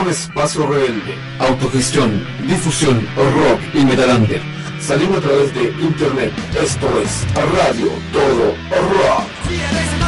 un espacio rebelde, autogestión, difusión, rock y metalander. Salimos a través de internet. Esto es Radio Todo Rock.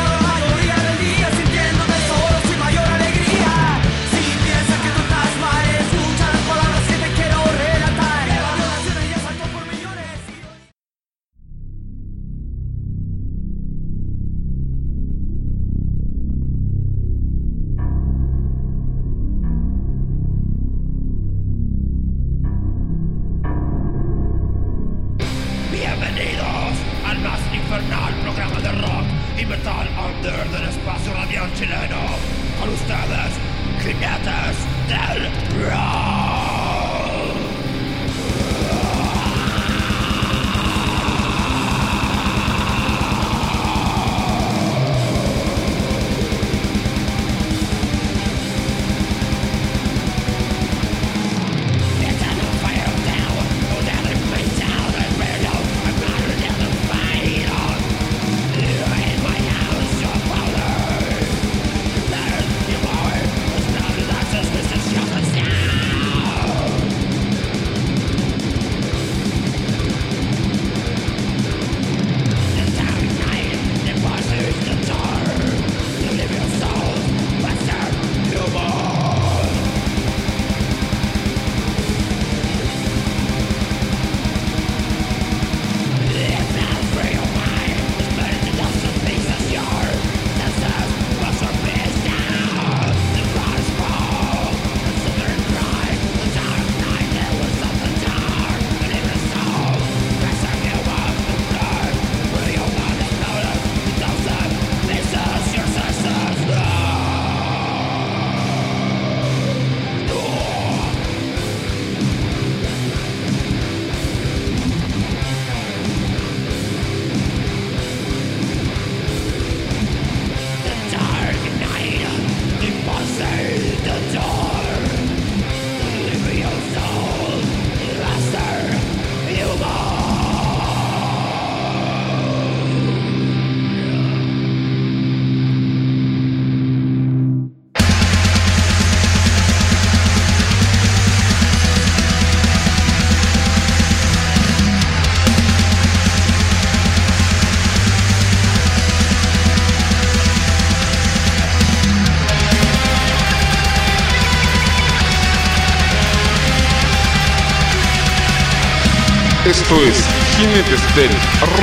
Esto es Jinetes del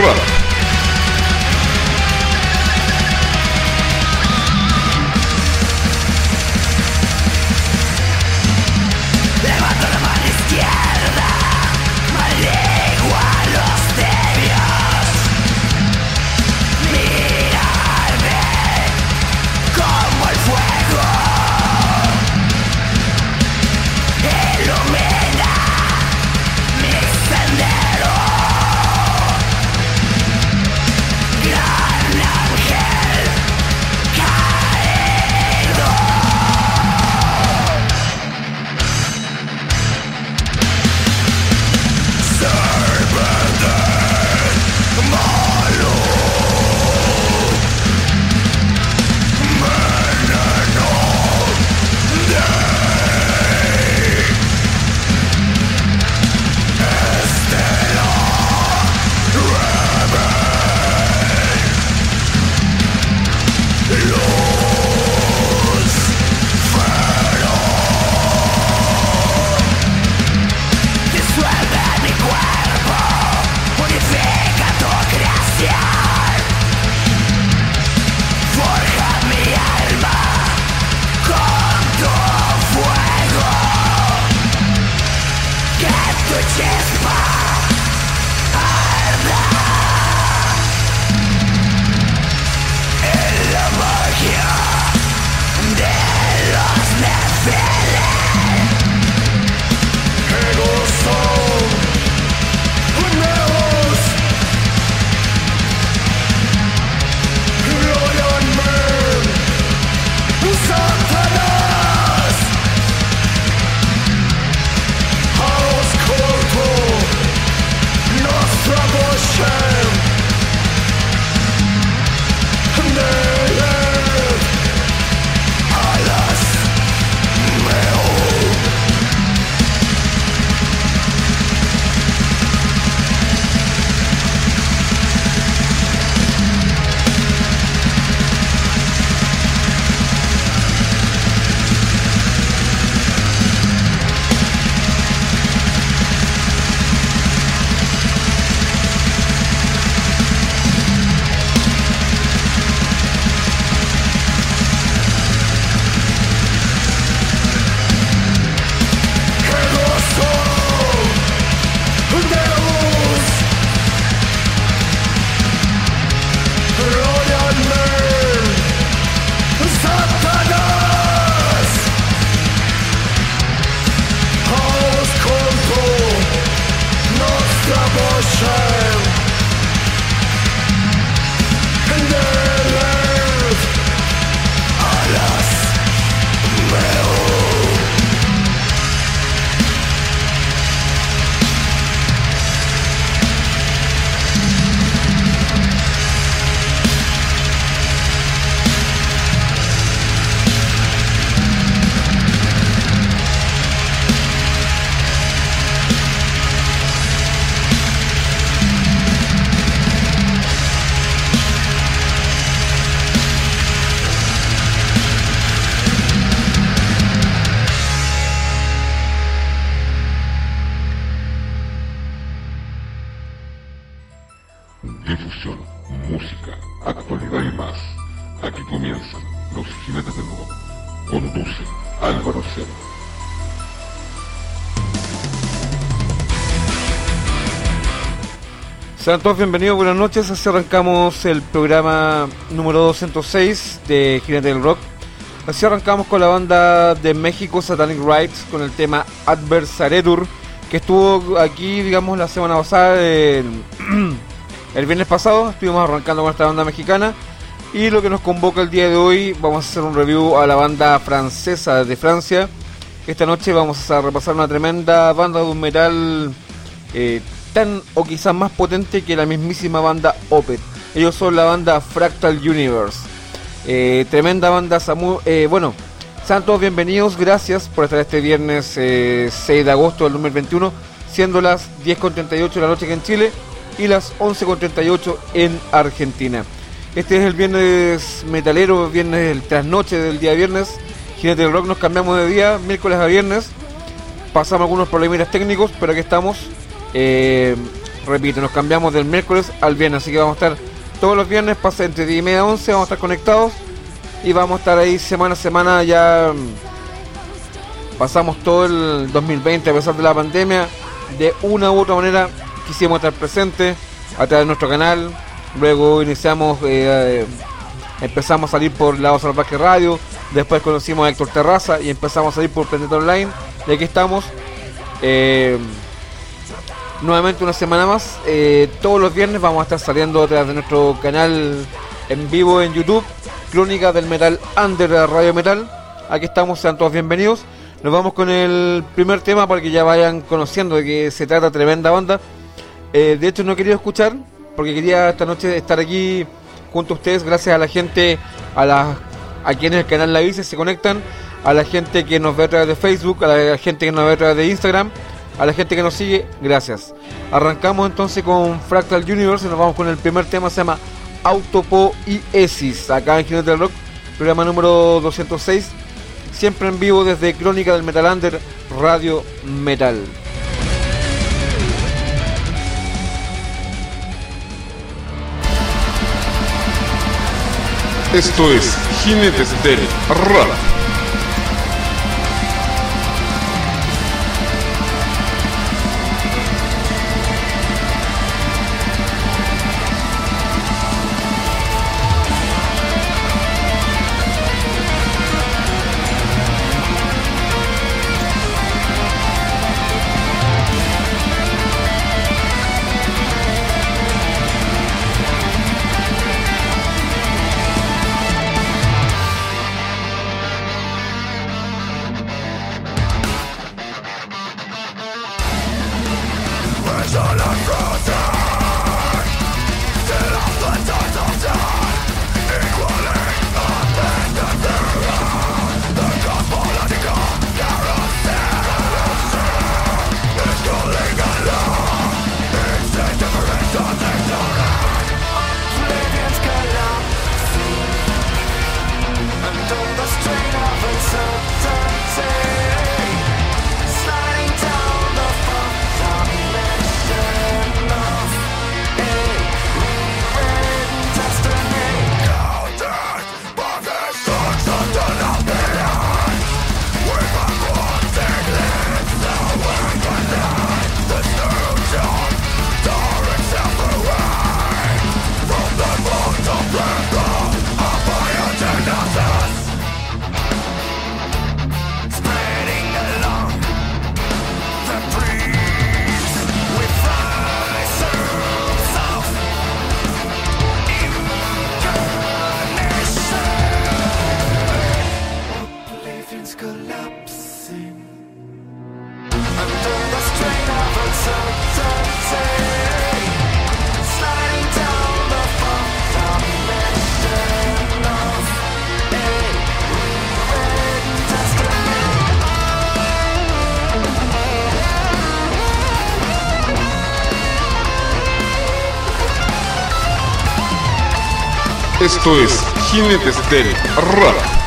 Rock. Sean todos bienvenidos, buenas noches. Así arrancamos el programa número 206 de Ginete del Rock. Así arrancamos con la banda de México, Satanic Rights, con el tema Adversaredur, que estuvo aquí, digamos, la semana pasada, el, el viernes pasado. Estuvimos arrancando con esta banda mexicana. Y lo que nos convoca el día de hoy, vamos a hacer un review a la banda francesa de Francia. Esta noche vamos a repasar una tremenda banda de un metal eh, tan o quizás más potente que la mismísima banda Opet. Ellos son la banda Fractal Universe. Eh, tremenda banda Samu. Eh, bueno, sean todos bienvenidos. Gracias por estar este viernes 6 de agosto del 2021, siendo las 10.38 de la noche aquí en Chile y las 11.38 en Argentina. Este es el viernes metalero, viernes el trasnoche del día viernes. Jinete del Rock nos cambiamos de día, miércoles a viernes. Pasamos algunos problemas técnicos, pero aquí estamos. Eh, repito, nos cambiamos del miércoles al viernes, así que vamos a estar todos los viernes, pasa entre 10 y media 11, vamos a estar conectados y vamos a estar ahí semana a semana ya. mm, Pasamos todo el 2020 a pesar de la pandemia. De una u otra manera quisimos estar presentes a través de nuestro canal. Luego iniciamos, eh, eh, empezamos a salir por Lado Salvaje Radio. Después conocimos a Héctor Terraza y empezamos a salir por Planeta Online. Y aquí estamos. Nuevamente una semana más. Eh, todos los viernes vamos a estar saliendo a través de nuestro canal en vivo en YouTube, Crónica del Metal Under de Radio Metal. Aquí estamos, sean todos bienvenidos. Nos vamos con el primer tema para que ya vayan conociendo de que se trata tremenda banda. Eh, de hecho no he querido escuchar porque quería esta noche estar aquí junto a ustedes gracias a la gente, a las a quienes el canal La Vice se conectan, a la gente que nos ve a través de Facebook, a la gente que nos ve a través de Instagram, a la gente que nos sigue, gracias. Arrancamos entonces con Fractal Universe y nos vamos con el primer tema, se llama Autopo y Esis, acá en Jinete del Rock, programa número 206, siempre en vivo desde Crónica del Metal Under, Radio Metal. Esto es Jinetes del Rock. Esto es Jinetes del Rock.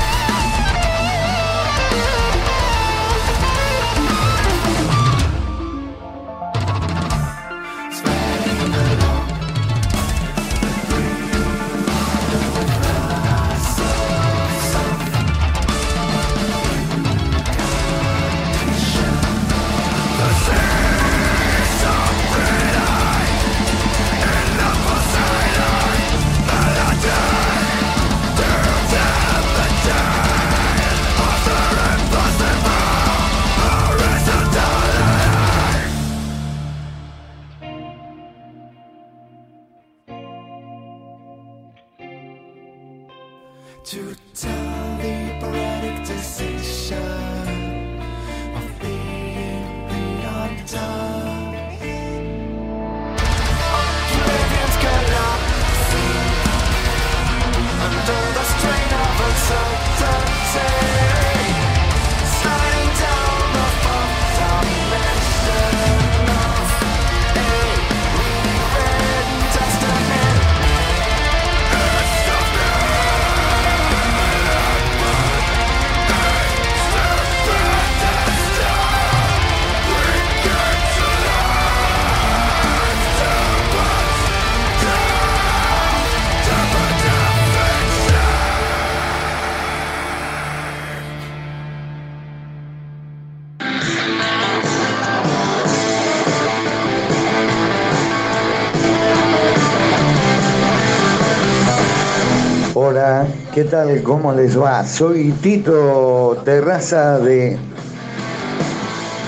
Tal? ¿Cómo les va? Soy Tito Terraza de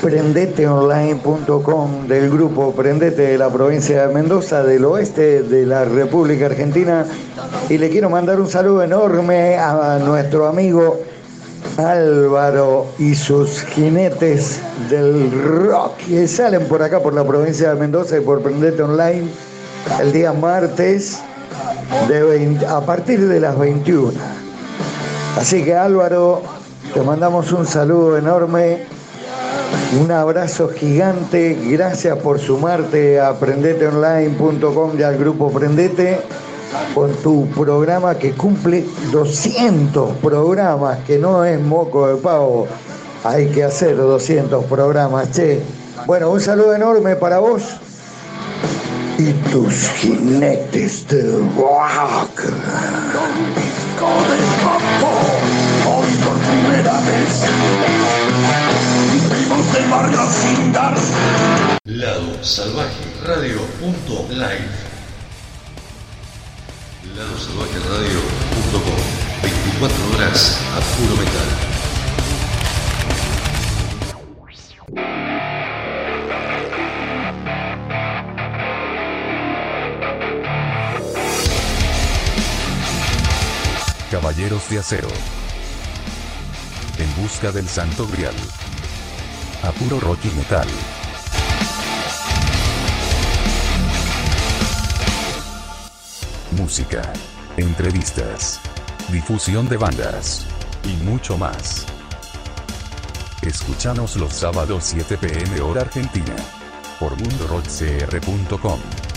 prendeteonline.com del grupo Prendete de la provincia de Mendoza, del oeste de la República Argentina. Y le quiero mandar un saludo enorme a nuestro amigo Álvaro y sus jinetes del rock que salen por acá por la provincia de Mendoza y por Prendete Online el día martes de 20 a partir de las 21. Así que Álvaro, te mandamos un saludo enorme, un abrazo gigante, gracias por sumarte a prendeteonline.com y al grupo Prendete con tu programa que cumple 200 programas, que no es moco de pavo, hay que hacer 200 programas, che. Bueno, un saludo enorme para vos y tus jinetes de rock. Hoy por primera vez vivimos de barrio sin dar Lado Salvaje Radio punto live. Lado Salvaje Radio punto com. 24 horas a puro metal. Caballeros de Acero. En busca del Santo Grial. A puro rock metal. Música. Entrevistas. Difusión de bandas. Y mucho más. Escúchanos los sábados 7 pm hora argentina. Por mundorockcr.com.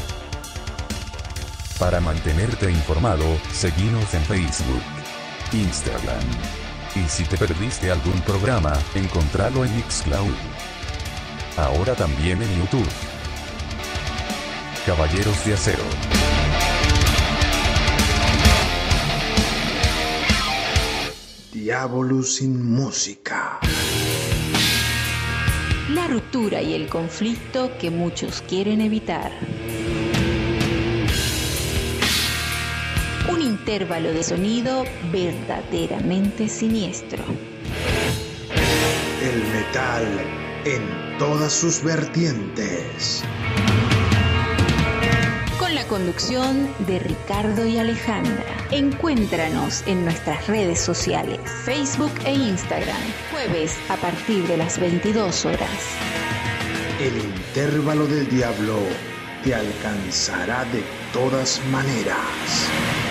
Para mantenerte informado, seguinos en Facebook, Instagram. Y si te perdiste algún programa, encontralo en Mixcloud. Ahora también en YouTube. Caballeros de Acero. Diabolus sin música. La ruptura y el conflicto que muchos quieren evitar. Un intervalo de sonido verdaderamente siniestro. El metal en todas sus vertientes. Con la conducción de Ricardo y Alejandra. Encuéntranos en nuestras redes sociales, Facebook e Instagram, jueves a partir de las 22 horas. El intervalo del diablo te alcanzará de todas maneras.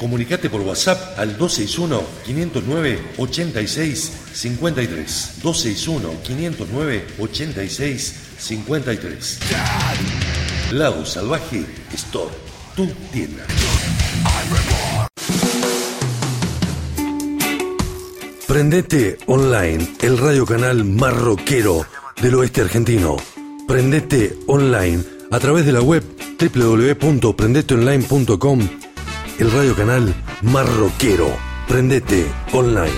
Comunicate por WhatsApp al 261-509-8653. 261-509-8653. Lado Salvaje Store, tu tienda. Prendete Online, el radio canal más rockero del oeste argentino. Prendete Online a través de la web www.prendeteonline.com, el radio canal más rockero. Prendete Online.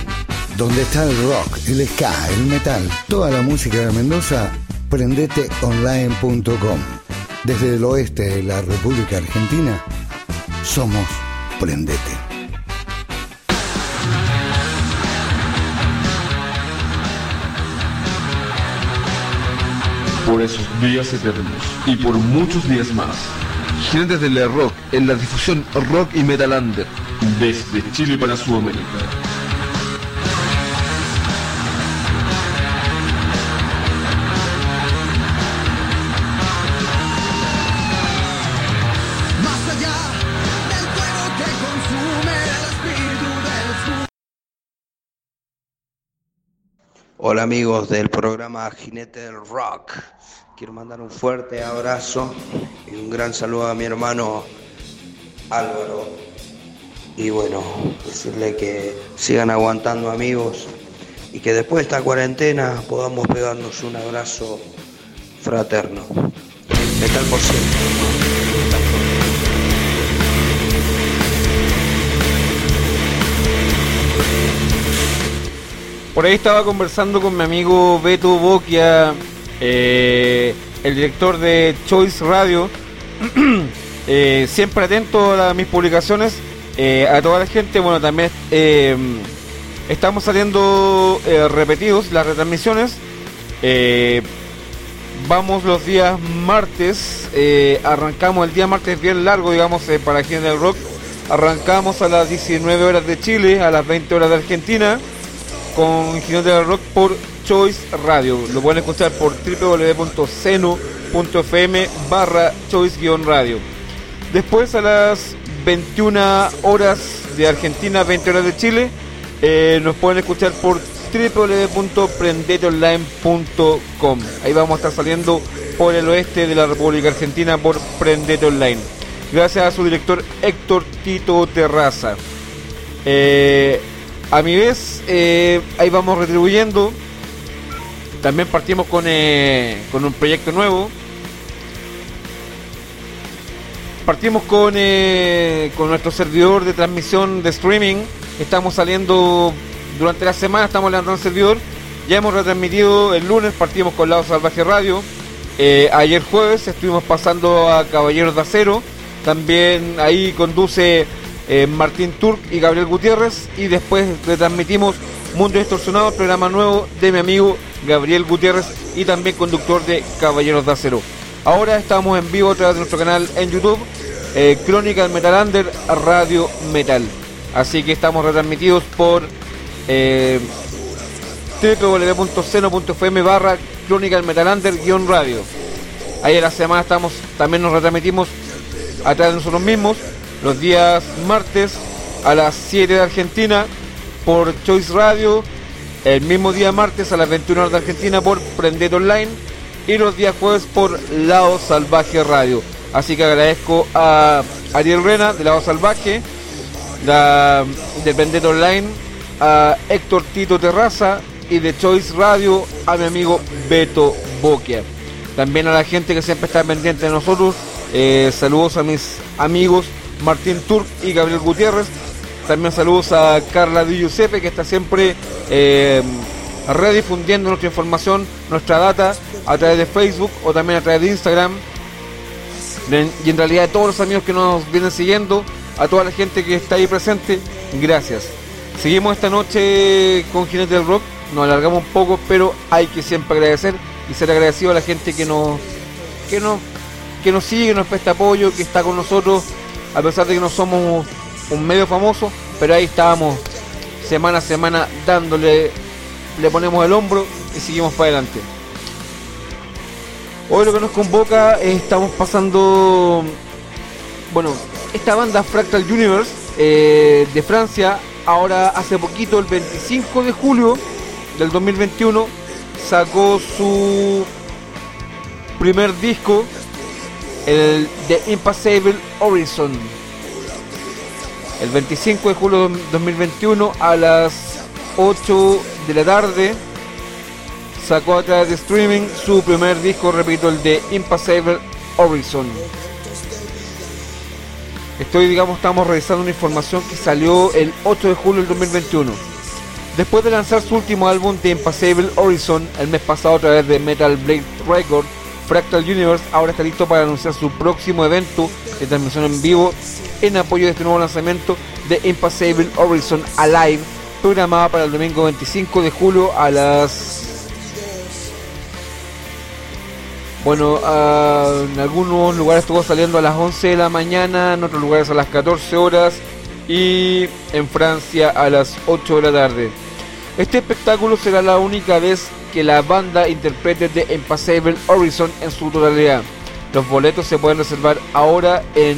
Donde está el rock, el ska, el metal, toda la música de Mendoza, prendeteonline.com. Desde el oeste de la República Argentina, somos Prendete. Por esos días eternos y por muchos días más. Jinetes del rock en la difusión rock y metalander desde Chile para Sudamérica. Más allá del fuego que consume el espíritu del Hola amigos del programa Jinete del Rock. Quiero mandar un fuerte abrazo y un gran saludo a mi hermano Álvaro. Y bueno, decirle que sigan aguantando amigos y que después de esta cuarentena podamos pegarnos un abrazo fraterno. Metal por siempre. Por ahí estaba conversando con mi amigo Beto Boquia, eh, el director de Choice Radio, eh, siempre atento a mis publicaciones, eh, a toda la gente, bueno, también estamos saliendo repetidos las retransmisiones, vamos los días martes, arrancamos el día martes bien largo, digamos, para el rock, arrancamos a las 19 horas de Chile, a las 20 horas de Argentina, con del Rock por Choice Radio. Lo pueden escuchar por www.seno.fm barra Choice-radio. Después a las 21 horas de Argentina, 20 horas de Chile, eh, nos pueden escuchar por www.prendeteonline.com. Ahí vamos a estar saliendo por el oeste de la República Argentina por Prendete Online. Gracias a su director Héctor Tito Terraza. Eh, a mi vez, eh, ahí vamos retribuyendo. También partimos con, eh, con un proyecto nuevo. Partimos con, eh, con nuestro servidor de transmisión de streaming. Estamos saliendo durante la semana, estamos levantando el servidor. Ya hemos retransmitido el lunes, partimos con Lado Salvaje Radio. Eh, ayer jueves estuvimos pasando a Caballeros de Acero. También ahí conduce Martín Turk y Gabriel Gutiérrez. Y después retransmitimos Mundo Distorsionado, programa nuevo de mi amigo Gabriel Gutiérrez y también conductor de Caballeros de Acero. Ahora estamos en vivo a través de nuestro canal en YouTube, eh, Crónica Metal Under Radio Metal. Así que estamos retransmitidos por eh, www.seno.fm barra Crónica Metal Under guion radio. Ahí en la semana estamos, también nos retransmitimos a través de nosotros mismos los días martes a las 7 de Argentina por Choice Radio, el mismo día martes a las 21 horas de Argentina por Prendete Online y los días jueves por Lado Salvaje Radio. Así que agradezco a Ariel Rena de Lado Salvaje, la, de Prendete Online, a Héctor Tito Terraza y de Choice Radio a mi amigo Beto Boquia. También a la gente que siempre está pendiente de nosotros. eh, saludos a mis amigos Martín Turk y Gabriel Gutiérrez. También saludos a Carla Di Giuseppe que está siempre eh, redifundiendo nuestra información, nuestra data a través de Facebook o también a través de Instagram. Y en realidad a todos los amigos que nos vienen siguiendo, a toda la gente que está ahí presente, gracias. Seguimos esta noche con Jinete del Rock, nos alargamos un poco, pero hay que siempre agradecer y ser agradecido a la gente que nos, que nos, que nos sigue, que nos presta apoyo, que está con nosotros, a pesar de que no somos un medio famoso, pero ahí estábamos semana a semana dándole, le ponemos el hombro y seguimos para adelante. Hoy lo que nos convoca es, estamos pasando, bueno, esta banda Fractal Universe eh, de Francia, ahora hace poquito, el 25 de julio del 2021, sacó su primer disco, el The Impassable Horizon. El 25 de julio de 2021 a las 8 de la tarde sacó a través de streaming su primer disco, repito, el de Impassable Horizon. Estoy, digamos, estamos revisando una información que salió el 8 de julio del 2021. Después de lanzar su último álbum de Impassable Horizon el mes pasado a través de Metal Blade Records, Fractal Universe ahora está listo para anunciar su próximo evento transmisión en vivo en apoyo de este nuevo lanzamiento de Impassable Horizon Alive, programada para el domingo 25 de julio a las Bueno, ah, en algunos lugares estuvo saliendo a las 11 de la mañana, en otros lugares a las 14 horas y en Francia a las 8 de la tarde. Este espectáculo será la única vez que la banda interprete The Impassable Horizon en su totalidad. Los boletos se pueden reservar ahora en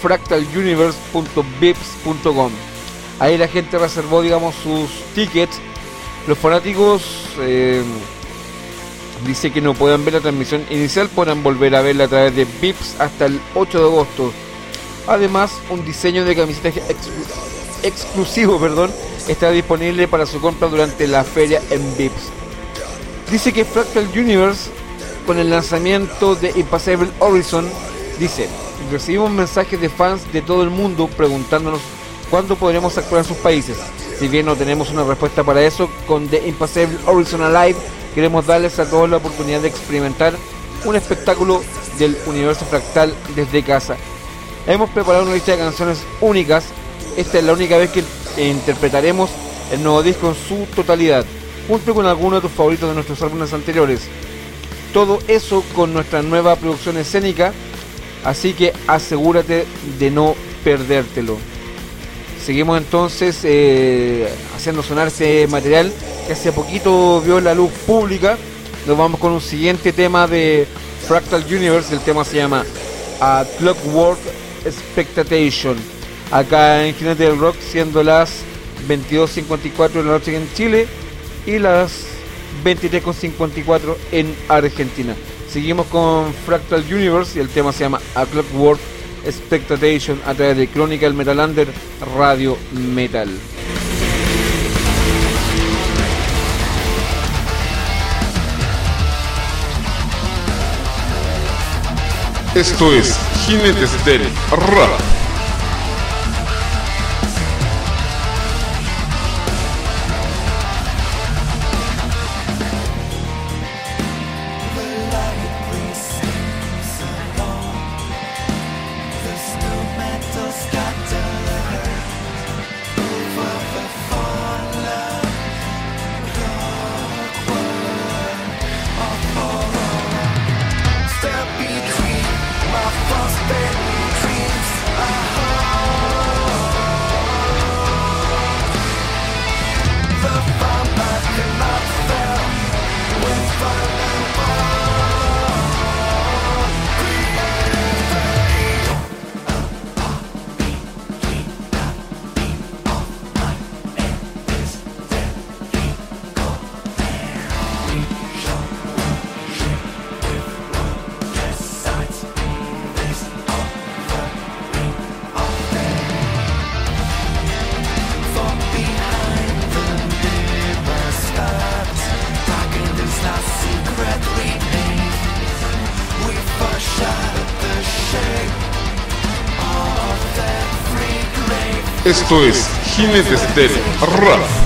fractaluniverse.vips.com. Ahí la gente reservó, digamos, sus tickets. Los fanáticos eh, dice que no puedan ver la transmisión inicial, podrán volver a verla a través de VIPs hasta el 8 de agosto. Además, un diseño de camiseta exclu- exclusivo perdón, está disponible para su compra durante la feria en VIPS. Dice que Fractal Universe, con el lanzamiento de Impossible Horizon, dice, recibimos mensajes de fans de todo el mundo preguntándonos cuándo podremos actuar en sus países. Si bien no tenemos una respuesta para eso, con The Impossible Horizon Alive queremos darles a todos la oportunidad de experimentar un espectáculo del universo fractal desde casa. Hemos preparado una lista de canciones únicas. Esta es la única vez que interpretaremos el nuevo disco en su totalidad, junto con algunos de tus favoritos de nuestros álbumes anteriores. Todo eso con nuestra nueva producción escénica, así que asegúrate de no perdértelo. Seguimos entonces eh, haciendo sonar ese material que hace poquito vio la luz pública. Nos vamos con un siguiente tema de Fractal Universe. El tema se llama A Clockwork Expectation. Acá en Jinete del Rock, siendo las 22.54 de la noche en Chile y las 23.54 en Argentina. Seguimos con Fractal Universe y el tema se llama A Clockwork Expectation a través de Chronicle Metal Under Radio Metal. Esto es Jinetes Rap. Esto es Jinetes del Rap.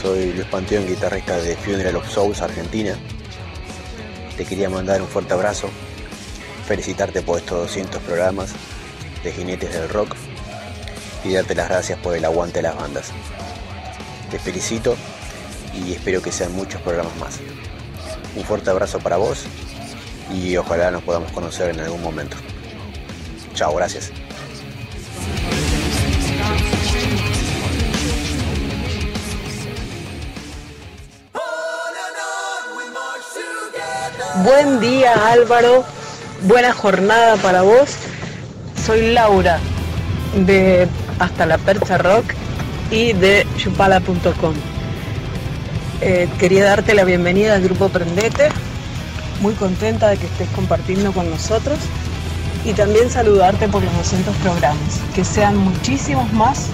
Soy Luis Panteón, guitarrista de Funeral of Souls, Argentina. Te quería mandar un fuerte abrazo, felicitarte por estos 200 programas de Jinetes del Rock y darte las gracias por el aguante de las bandas. Te felicito y espero que sean muchos programas más. Un fuerte abrazo para vos y ojalá nos podamos conocer en algún momento. Chao, gracias. Buen día Álvaro, buena jornada para vos. Soy Laura de Hasta la Percha Rock y de chupala.com. Eh, quería darte la bienvenida al grupo Prendete, muy contenta de que estés compartiendo con nosotros y también saludarte por los 200 programas, que sean muchísimos más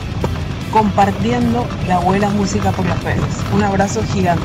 compartiendo la buena música por las redes. Un abrazo gigante.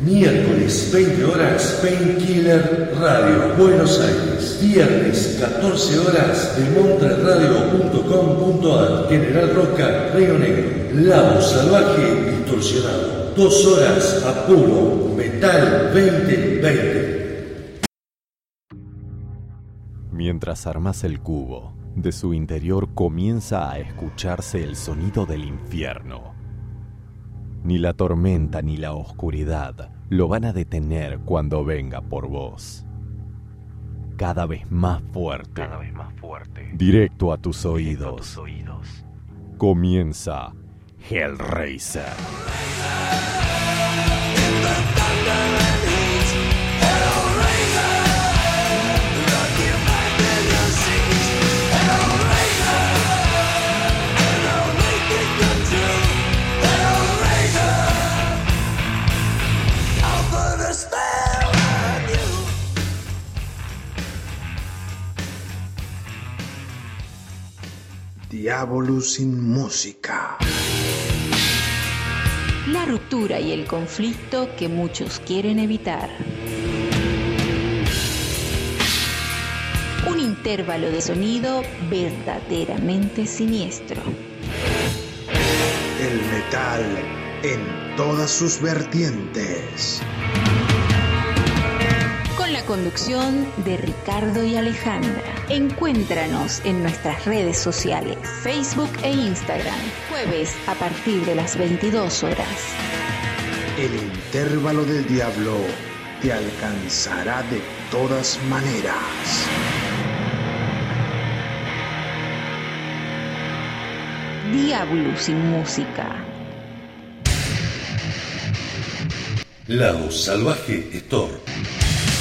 Miércoles, 20 horas, Painkiller Radio, Buenos Aires. Viernes, 14 horas, demontreradio.com.ar, General Roca, Río Negro. Lado Salvaje Distorsionado. Dos horas a puro Metal 2020. Mientras armas el cubo, de su interior comienza a escucharse el sonido del infierno. Ni la tormenta ni la oscuridad lo van a detener cuando venga por vos. Cada vez más fuerte. Cada vez más fuerte. Directo a tus oídos. A tus oídos. Comienza Hellraiser. Diabolus sin música. La ruptura y el conflicto que muchos quieren evitar. Un intervalo de sonido verdaderamente siniestro. El metal en todas sus vertientes. Conducción de Ricardo y Alejandra. Encuéntranos en nuestras redes sociales, Facebook e Instagram, jueves a partir de las 22 horas. El intervalo del diablo te alcanzará de todas maneras. Diablo sin música. Lado Salvaje Store.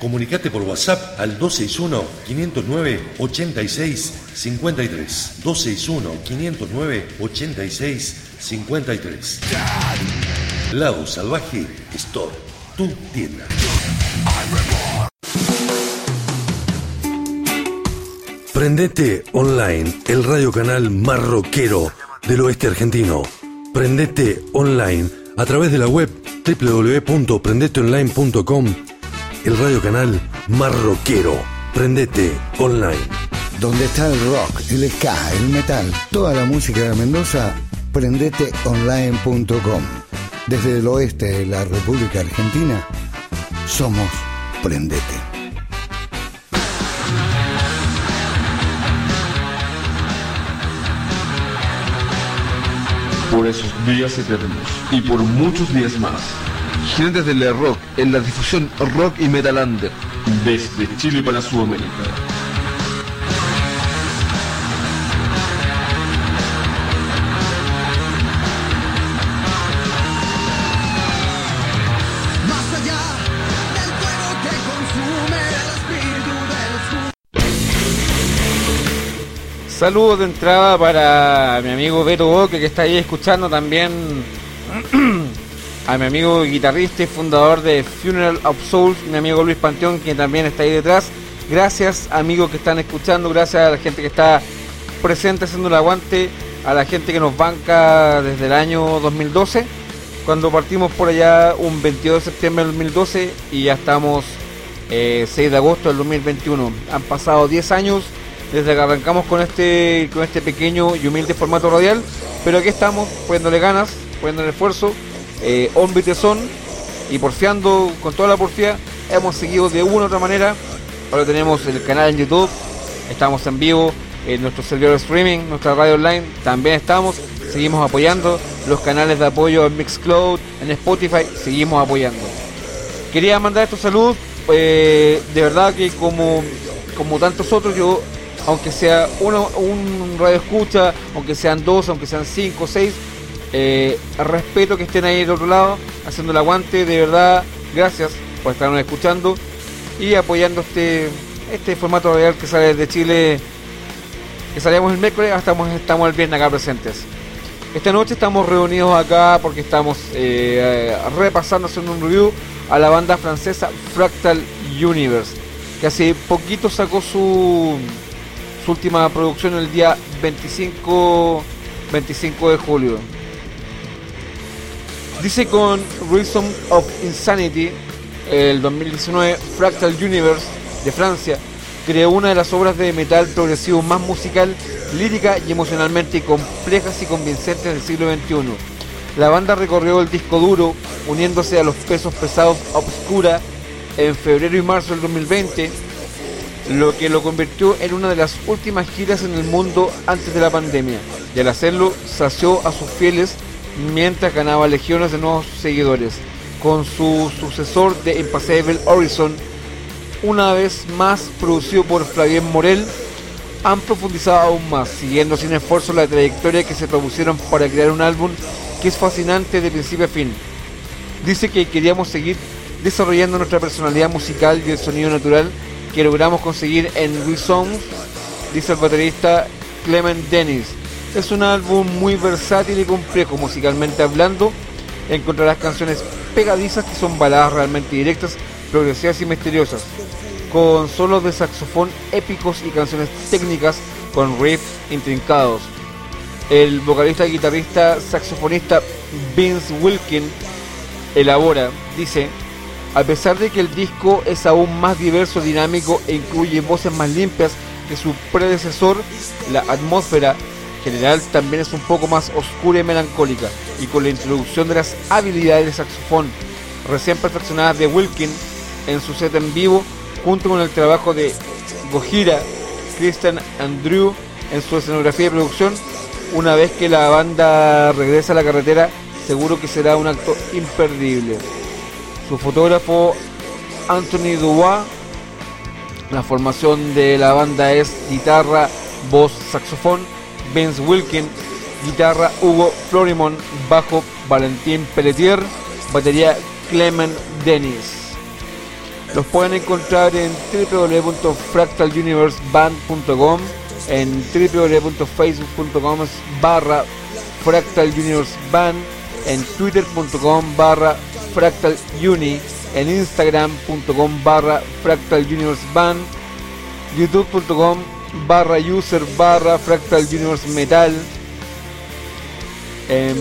Comunicate por WhatsApp al 261-509-8653. 261-509-8653. Lado Salvaje Store, tu tienda. Prendete Online, el radio canal más rockero del oeste argentino. Prendete Online a través de la web www.prendeteonline.com, el radio canal más rockero. Prendete Online. Donde está el rock, el ska, el metal, toda la música de Mendoza, prendeteonline.com. Desde el oeste de la República Argentina, somos Prendete. por esos días eternos y por muchos días más. Jinetes del rock en la difusión rock y metalander desde Chile para Sudamérica. Más allá del fuego que consume el espíritu del sur. Saludos de entrada para mi amigo Beto Boque que está ahí escuchando también a mi amigo guitarrista y fundador de Funeral of Souls, mi amigo Luis Panteón, que también está ahí detrás. Gracias amigos que están escuchando, gracias a la gente que está presente haciendo el aguante, a la gente que nos banca desde el año 2012, cuando partimos por allá un 22 de septiembre del 2012 y ya estamos eh, 6 de agosto del 2021. Han pasado 10 años desde que arrancamos con este, con este pequeño y humilde formato radial, pero aquí estamos poniéndole ganas, poniéndole esfuerzo, eh, y tesón porfiando con toda la porfía. Hemos seguido de una u otra manera. Ahora tenemos el canal en YouTube, estamos en vivo en nuestro servidor de streaming, nuestra radio online, también estamos. Seguimos apoyando los canales de apoyo en Mixcloud, en Spotify, seguimos apoyando. Quería mandar estos saludos, eh, de verdad que como, como tantos otros, yo, aunque sea uno, un radio escucha, aunque sean dos, aunque sean cinco, seis, eh, respeto que estén ahí del otro lado, haciendo el aguante, de verdad, gracias por estarnos escuchando y apoyando este, este formato radial que sale de Chile, que salíamos el miércoles, hasta estamos, estamos el viernes acá presentes. Esta noche estamos reunidos acá porque estamos eh, repasando, haciendo un review a la banda francesa Fractal Universe, que hace poquito sacó su, su última producción el día 25, 25 de julio. Dice con Reason of Insanity, el 2019, Fractal Universe de Francia creó una de las obras de metal progresivo más musical, lírica y emocionalmente complejas y convincentes del siglo XXI. La banda recorrió el disco duro, uniéndose a los pesos pesados Obscura en febrero y marzo del 2020, lo que lo convirtió en una de las últimas giras en el mundo antes de la pandemia. Y al hacerlo, sació a sus fieles mientras ganaba legiones de nuevos seguidores. Con su sucesor de Impossible Horizon, una vez más producido por Flavien Morel, han profundizado aún más, siguiendo sin esfuerzo la trayectoria que se propusieron para crear un álbum que es fascinante de principio a fin. Dice que queríamos seguir desarrollando nuestra personalidad musical y el sonido natural que logramos conseguir en We Songs, dice el baterista Clement Dennis. Es un álbum muy versátil y complejo musicalmente hablando. Encontrarás canciones pegadizas que son baladas realmente directas, progresivas y misteriosas, con solos de saxofón épicos y canciones técnicas con riffs intrincados. El vocalista, guitarrista, saxofonista Vince Wilkin elabora, dice, a pesar de que el disco es aún más diverso, dinámico e incluye voces más limpias que su predecesor, la atmósfera general también es un poco más oscura y melancólica, y con la introducción de las habilidades de saxofón recién perfeccionadas de Wilkin en su set en vivo, junto con el trabajo de Gojira, Christian Andrew en su escenografía y producción, una vez que la banda regresa a la carretera, seguro que será un acto imperdible. Su fotógrafo Anthony Dubois. La formación de la banda es guitarra, voz, saxofón, Vince Wilkin, guitarra Hugo Florimon, bajo Valentín Pelletier, batería Clement Dennis. Los pueden encontrar en www.fractaluniverseband.com, en www.facebook.com barra Fractal Universe Band, en twitter.com barra Fractal Uni, en instagram.com barra Fractal Universe Band, youtube.com barra user barra Fractal Universe Metal, en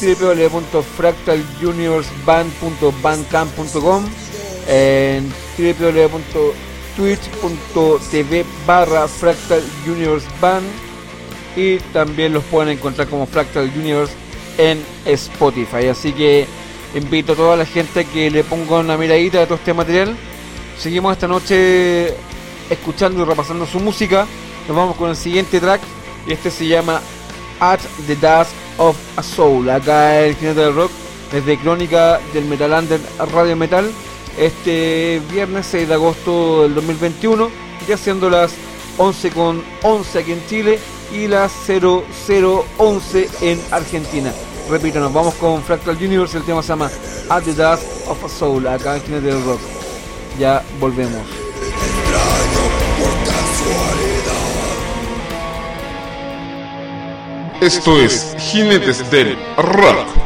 www.fractaluniverseband.bandcamp.com, en www.twitch.tv barra Fractal Universe Band y también los pueden encontrar como Fractal Universe en Spotify. Así que invito a toda la gente que le ponga una miradita a todo este material. Seguimos esta noche escuchando y repasando su música. Nos vamos con el siguiente track y este se llama At the Dusk of a Soul. Acá el jinete del rock desde Crónica del Metal Under Radio Metal. Este viernes 6 de agosto del 2021, ya siendo las 11 con 11 aquí en Chile y las 0011 en Argentina. Repito, vamos con Fractal Universe, el tema se llama At the Dusk of a Soul, acá en Jinete del Rock. Ya volvemos. Esto es Jinetes del Rock.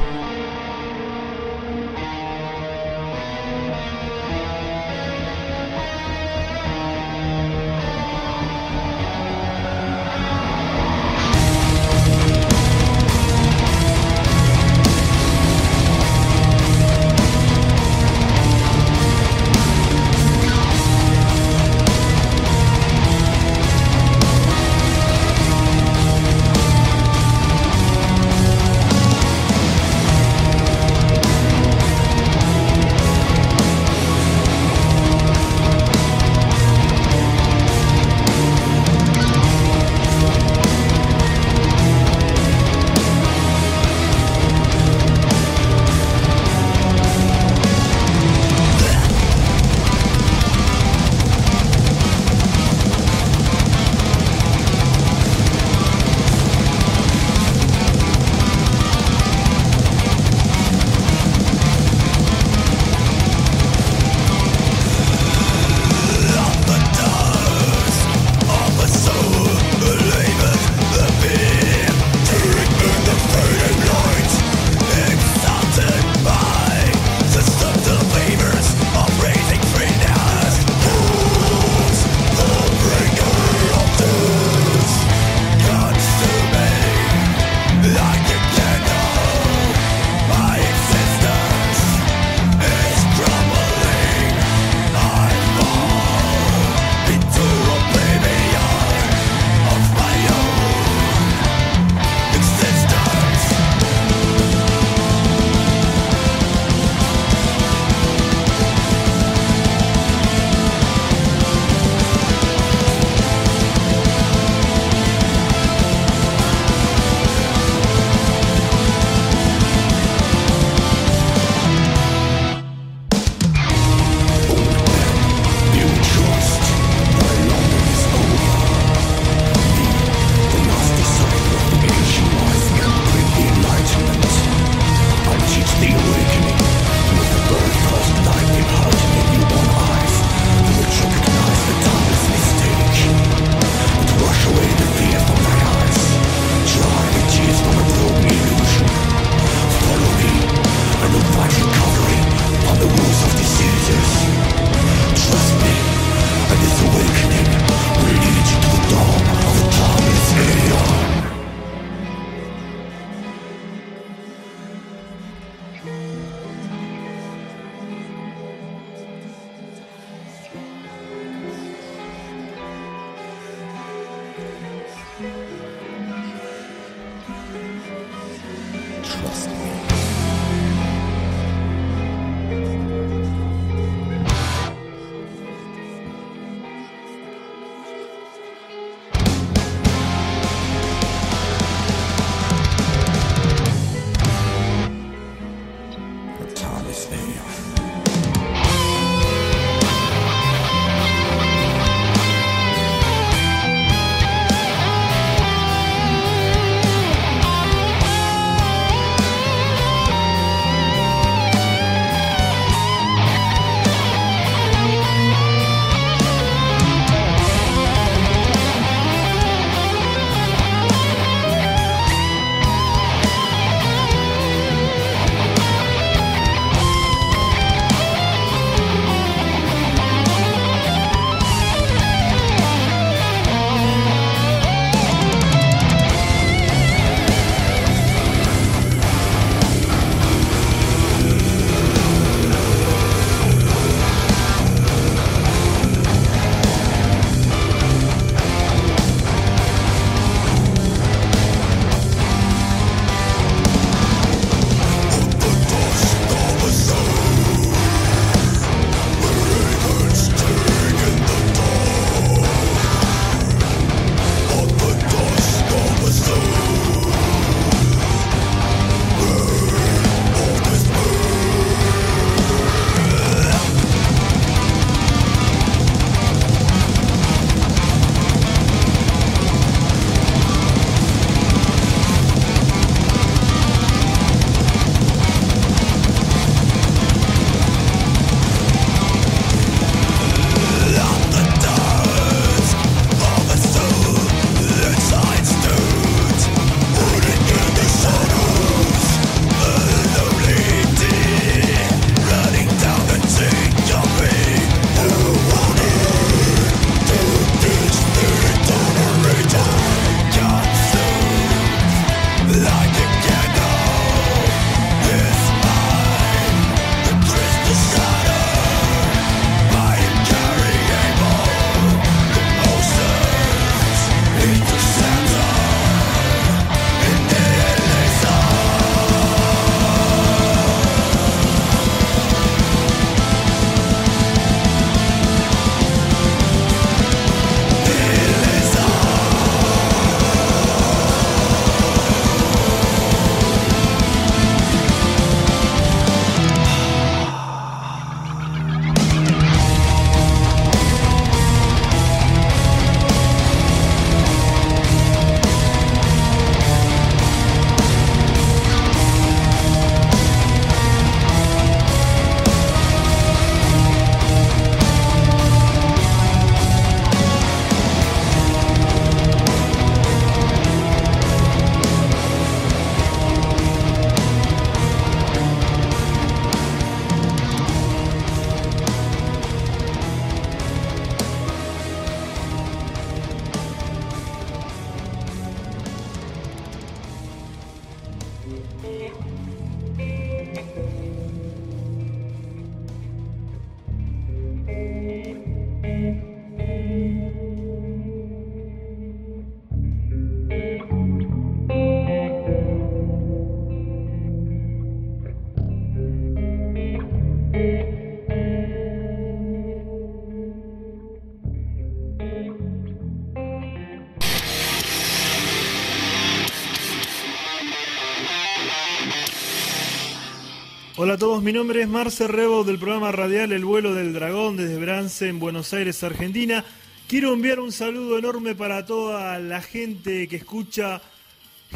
Hola a todos, mi nombre es Marce Rebo del programa radial El vuelo del dragón desde Brance en Buenos Aires, Argentina. Quiero enviar un saludo enorme para toda la gente que escucha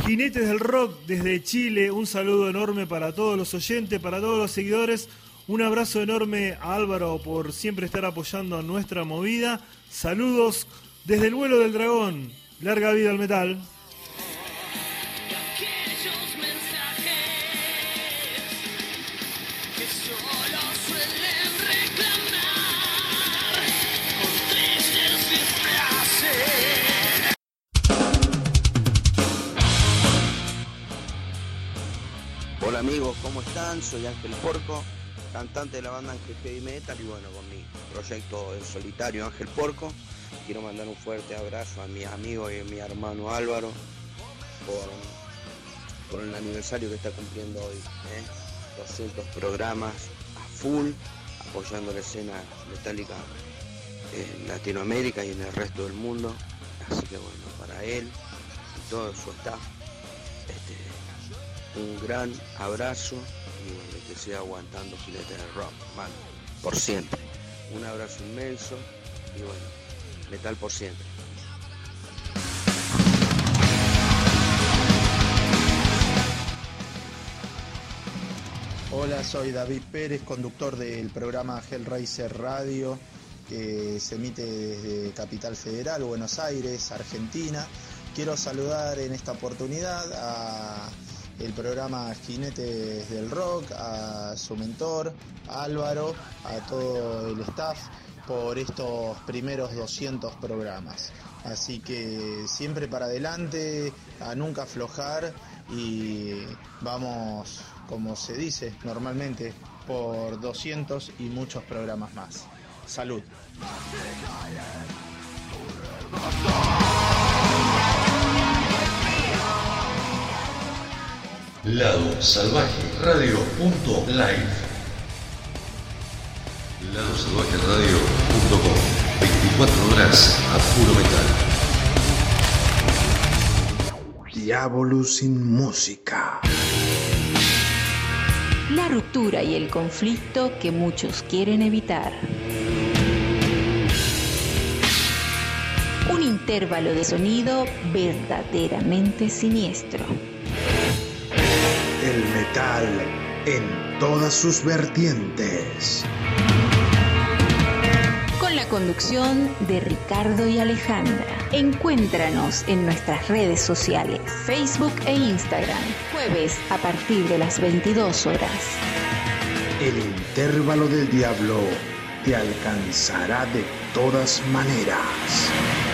Jinetes del Rock desde Chile. Un saludo enorme para todos los oyentes, para todos los seguidores. Un abrazo enorme a Álvaro por siempre estar apoyando nuestra movida. Saludos desde el vuelo del dragón. Larga vida al metal. Amigos, ¿cómo están? Soy Ángel Porco, cantante de la banda Ángel Heavy Metal y bueno, con mi proyecto en solitario Ángel Porco, quiero mandar un fuerte abrazo a mis amigos y a mi hermano Álvaro por, el aniversario que está cumpliendo hoy. ¿eh? 200 programas a full, apoyando la escena metálica en Latinoamérica y en el resto del mundo. Así que bueno, para él y todo su staff, un gran abrazo y bueno, que siga aguantando Jinete del Rock, mano, por siempre. Un abrazo inmenso y bueno, metal por siempre. Hola, soy David Pérez, conductor del programa Hellraiser Radio, que se emite desde Capital Federal, Buenos Aires, Argentina. Quiero saludar en esta oportunidad a el programa Jinetes del Rock, a su mentor, Álvaro, a todo el staff por estos primeros 200 programas. Así que siempre para adelante, a nunca aflojar y vamos, como se dice normalmente, por 200 y muchos programas más. Salud. Lado Salvaje Radio punto live. Lado Salvaje Radio punto com. 24 horas a puro metal. Diabolus sin música. La ruptura y el conflicto que muchos quieren evitar. Un intervalo de sonido verdaderamente siniestro. El metal en todas sus vertientes. Con la conducción de Ricardo y Alejandra. Encuéntranos en nuestras redes sociales, Facebook e Instagram, jueves a partir de las 22 horas. El intervalo del diablo te alcanzará de todas maneras.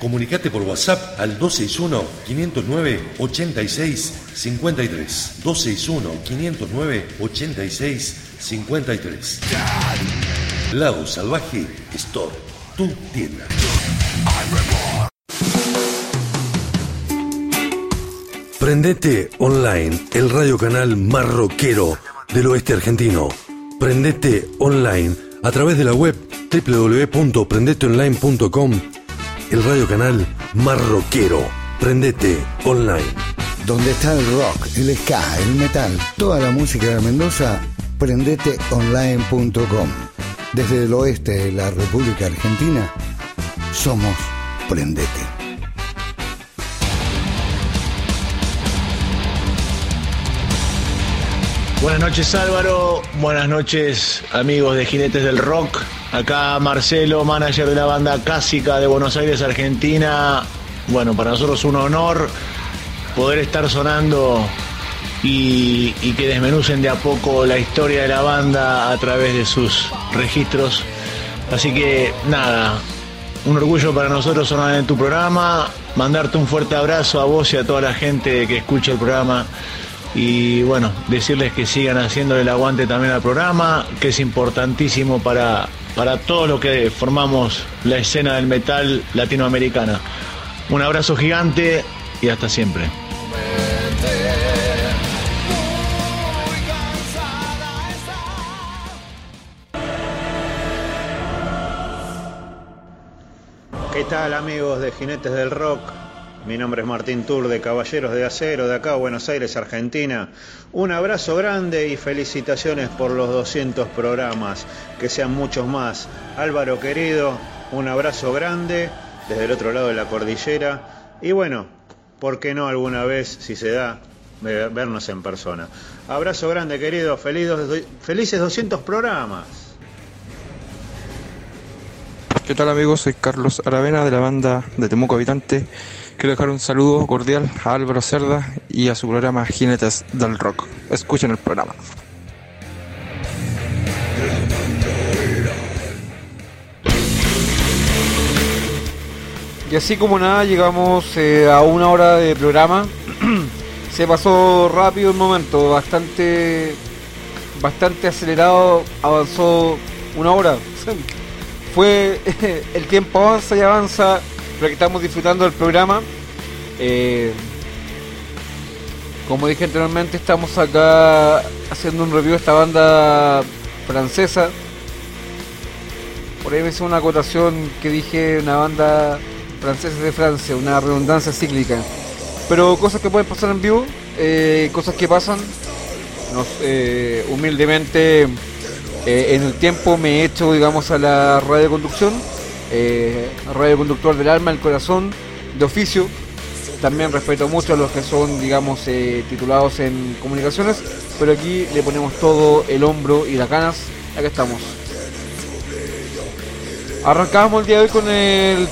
Comunicate por WhatsApp al 261-509-8653. 261-509-8653. Lado Salvaje Store, tu tienda. Prendete Online, el radio canal más rockero del oeste argentino. Prendete Online a través de la web www.prendeteonline.com, el radio canal más rockero. Prendete Online. Donde está el rock, el ska, el metal, toda la música de Mendoza, prendeteonline.com. Desde el oeste de la República Argentina, somos Prendete. Buenas noches Álvaro, buenas noches amigos de Jinetes del Rock. Acá Marcelo, manager de la banda Cásica de Buenos Aires, Argentina. Bueno, para nosotros un honor poder estar sonando y, y que desmenucen de a poco la historia de la banda a través de sus registros. Así que nada, un orgullo para nosotros sonar en tu programa, mandarte un fuerte abrazo a vos y a toda la gente que escucha el programa y bueno, decirles que sigan haciéndole el aguante también al programa, que es importantísimo para, para todos los que formamos la escena del metal latinoamericana. Un abrazo gigante y hasta siempre. ¿Qué tal amigos de Jinetes del Rock? Mi nombre es Martín Tour de Caballeros de Acero de acá, Buenos Aires, Argentina. Un abrazo grande y felicitaciones por los 200 programas, que sean muchos más. Álvaro querido, un abrazo grande desde el otro lado de la cordillera. Y bueno, ¿por qué no alguna vez, si se da, ve- vernos en persona? Abrazo grande querido, felices 200 programas. ¿Qué tal amigos? Soy Carlos Aravena de la banda de Temuco Habitante. Quiero dejar un saludo cordial a Álvaro Cerda y a su programa Jinetes del Rock. Escuchen el programa. Y así como nada, llegamos eh, a una hora de programa. Se pasó rápido el momento, bastante bastante acelerado, avanzó una hora. Fue el tiempo avanza y avanza, estamos disfrutando del programa. Eh, como dije anteriormente, estamos acá haciendo un review de esta banda francesa. Por ahí me hizo una acotación que dije una banda francesa de Francia, una redundancia cíclica. Pero cosas que pueden pasar en vivo, eh, cosas que pasan. Eh, humildemente en el tiempo me he hecho, digamos, a la radioconducción, eh, radioconductor del alma, el corazón, de oficio. También respeto mucho a los que son, digamos, eh, titulados en comunicaciones, pero aquí le ponemos todo el hombro y las ganas. Acá estamos. Arrancamos el día de hoy con el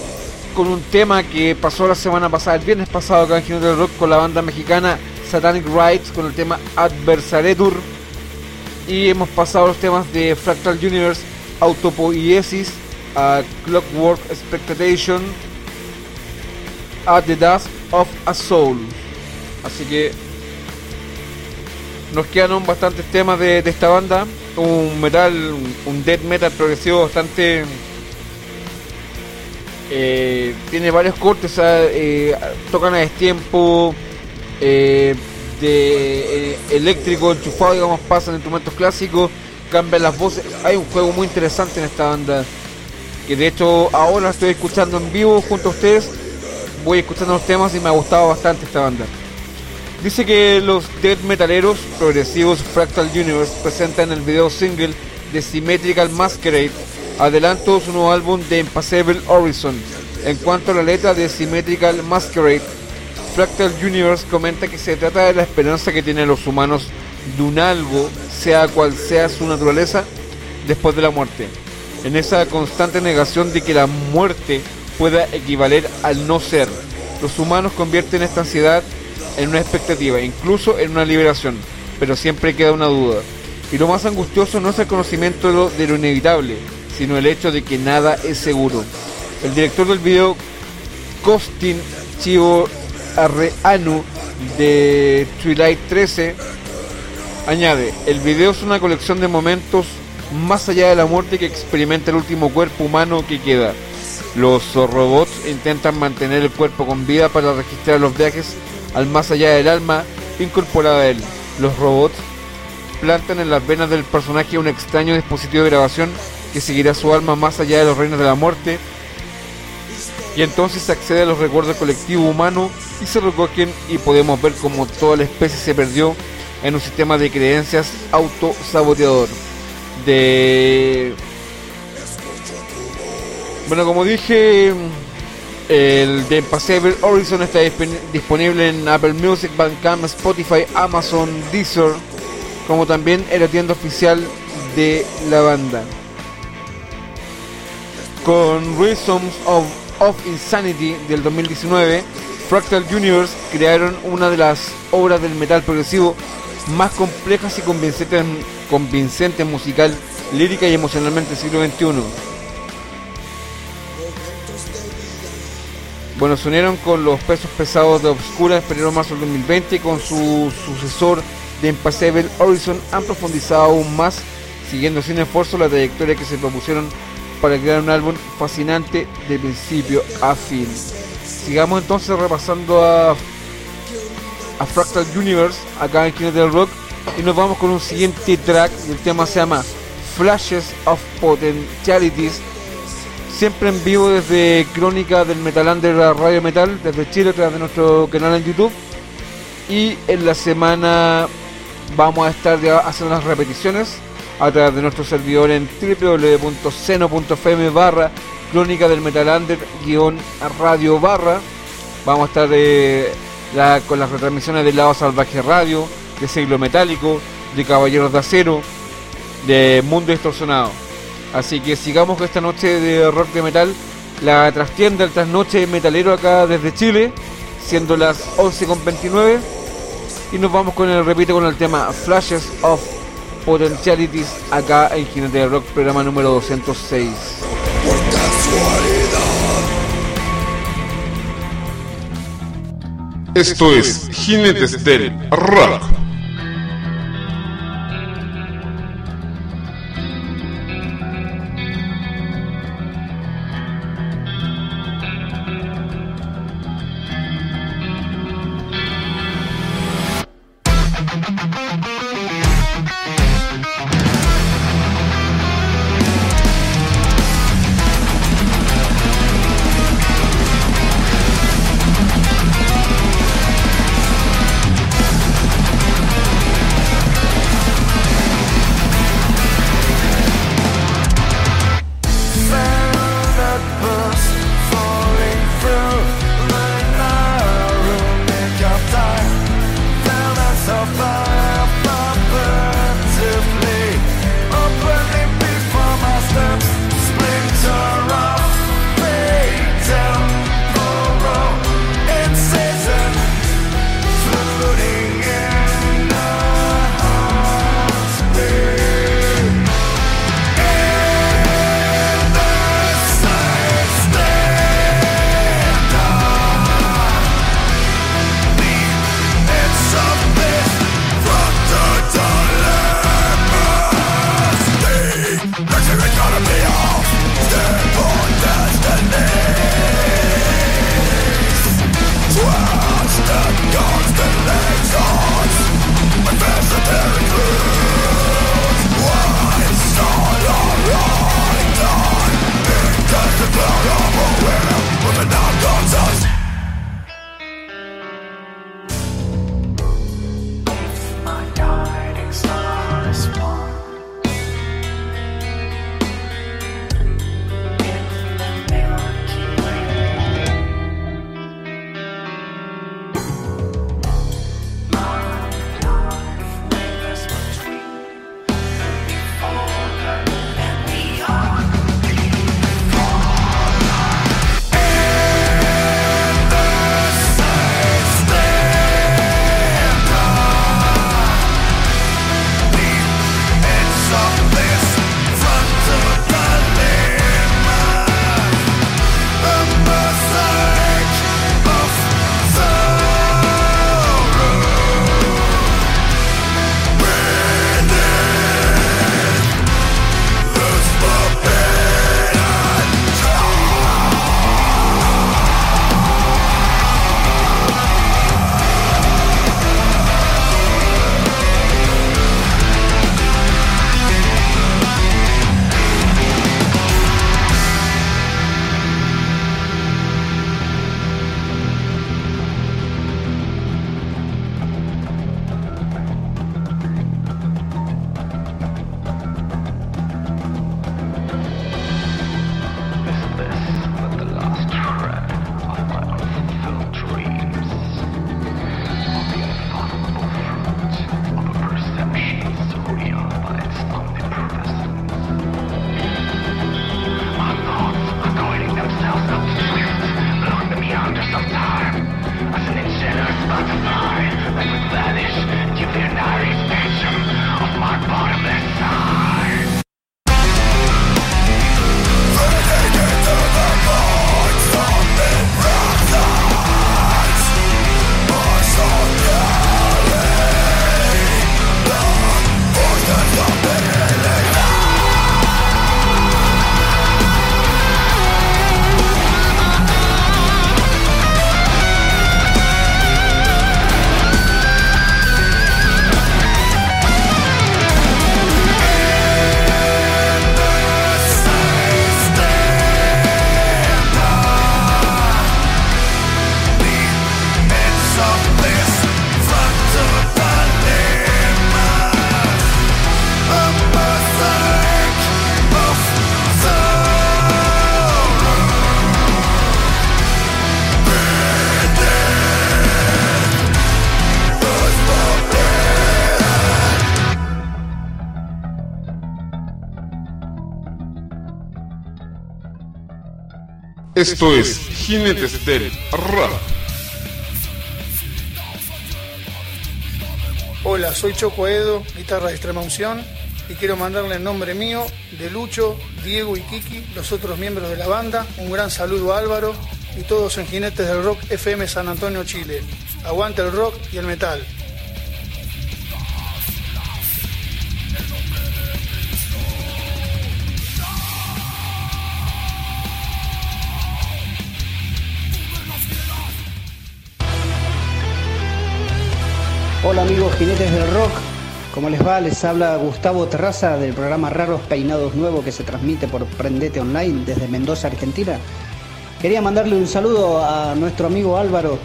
con un tema que pasó la semana pasada, el viernes pasado acá en Jinete del Rock con la banda mexicana Satanic Rights con el tema Adversaretur. Y hemos pasado los temas de Fractal Universe, Autopoiesis, a Clockwork Expectation, At the Dust of a Soul. Así que nos quedan bastantes temas de, de esta banda. Un metal, un, death metal progresivo bastante eh, tiene varios cortes, eh, tocan a destiempo, eh, de eléctrico, enchufado, digamos, pasan instrumentos clásicos, cambian las voces. Hay un juego muy interesante en esta banda, que de hecho ahora estoy escuchando en vivo junto a ustedes. Voy escuchando los temas y me ha gustado bastante esta banda. Dice que los death metaleros progresivos Fractal Universe presentan el video single de Symmetrical Masquerade adelanto su nuevo álbum de Impassable Horizon. En cuanto a la letra de Symmetrical Masquerade, Fractal Universe comenta que se trata de la esperanza que tienen los humanos de un algo, sea cual sea su naturaleza, después de la muerte. En esa constante negación de que la muerte pueda equivaler al no ser, los humanos convierten esta ansiedad en una expectativa, incluso en una liberación, pero siempre queda una duda. Y lo más angustioso no es el conocimiento de lo, inevitable, sino el hecho de que nada es seguro. El director del video, Costin Chivo Arreanu de Twilight 13, añade, el video es una colección de momentos más allá de la muerte que experimenta el último cuerpo humano que queda. Los robots intentan mantener el cuerpo con vida para registrar los viajes al más allá del alma incorporada a él. Los robots plantan en las venas del personaje un extraño dispositivo de grabación que seguirá su alma más allá de los reinos de la muerte. Y entonces se accede a los recuerdos del colectivo humano y se recogen y podemos ver como toda la especie se perdió en un sistema de creencias autosaboteador. De... Bueno, como dije, el de Impassable Horizon está disp- disponible en Apple Music, Bandcamp, Spotify, Amazon, Deezer, como también era tienda oficial de la banda. Con Rhythms of, of Insanity del 2019, Fractal Universe crearon una de las obras del metal progresivo más complejas y convincentes, convincentes musical, lírica y emocionalmente del siglo XXI. Bueno, se unieron con los pesos pesados de Obscura febrero marzo del 2020 y con su sucesor de Impassable Horizon han profundizado aún más, siguiendo sin esfuerzo la trayectoria que se propusieron para crear un álbum fascinante de principio a fin. Sigamos entonces repasando a, a Fractal Universe acá en Kino del Rock y nos vamos con un siguiente track. El tema se llama Flashes of Potentialities siempre en vivo desde Crónica del Metalander Radio Metal, desde Chile, a través de nuestro canal en YouTube. Y en la semana vamos a estar ya haciendo las repeticiones a través de nuestro servidor en www.seno.fm barra Crónica del Metalander guion radio barra. Vamos a estar eh, la- con las retransmisiones de Lado Salvaje Radio, de Siglo Metálico, de Caballeros de Acero, de Mundo Distorsionado. Así que sigamos con esta noche de rock de metal, la trastienda, el trasnoche metalero acá desde Chile, siendo las 11.29. Y nos vamos con el, repito, con el tema Flashes of Potentialities acá en Jinete de Rock, programa número 206. Esto es Jinetes del Rock. Esto es Jinetes del Rock. Hola, soy Choco Edo, guitarra de extrema unción, y quiero mandarle en nombre mío, de Lucho, Diego y Kiki, los otros miembros de la banda, un gran saludo a Álvaro y todos en Jinetes del Rock FM San Antonio, Chile. Aguante el rock y el metal. Hola amigos jinetes del rock, ¿cómo les va? Les habla Gustavo Terraza del programa Raros Peinados Nuevo que se transmite por Prendete Online desde Mendoza, Argentina. Quería mandarle un saludo a nuestro amigo Álvaro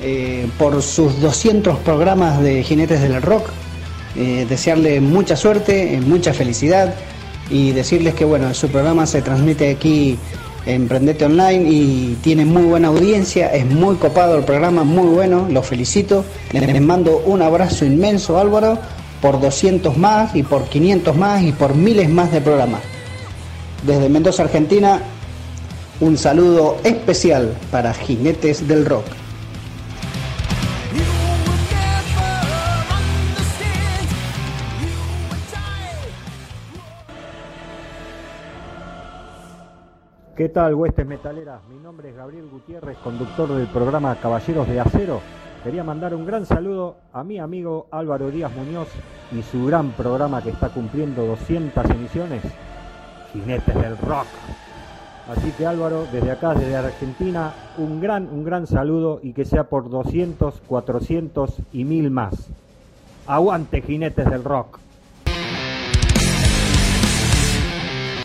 eh, por sus 200 programas de jinetes del rock. Eh, desearle mucha suerte, eh, mucha felicidad y decirles que bueno, su programa se transmite aquí en Prendete Online y tiene muy buena audiencia, es muy copado el programa, muy bueno, los felicito. Les mando un abrazo inmenso Álvaro por 200 más y por 500 más y por miles más de programas. Desde Mendoza, Argentina, un saludo especial para Jinetes del Rock. ¿Qué tal, huestes metaleras? Mi nombre es Gabriel Gutiérrez, conductor del programa Caballeros de Acero. Quería mandar un gran saludo a mi amigo Álvaro Díaz Muñoz y su gran programa que está cumpliendo 200 emisiones, Jinetes del Rock. Así que Álvaro, desde acá, desde Argentina, un gran, un gran saludo y que sea por 200, 400 y 1000 más. Aguante, Jinetes del Rock.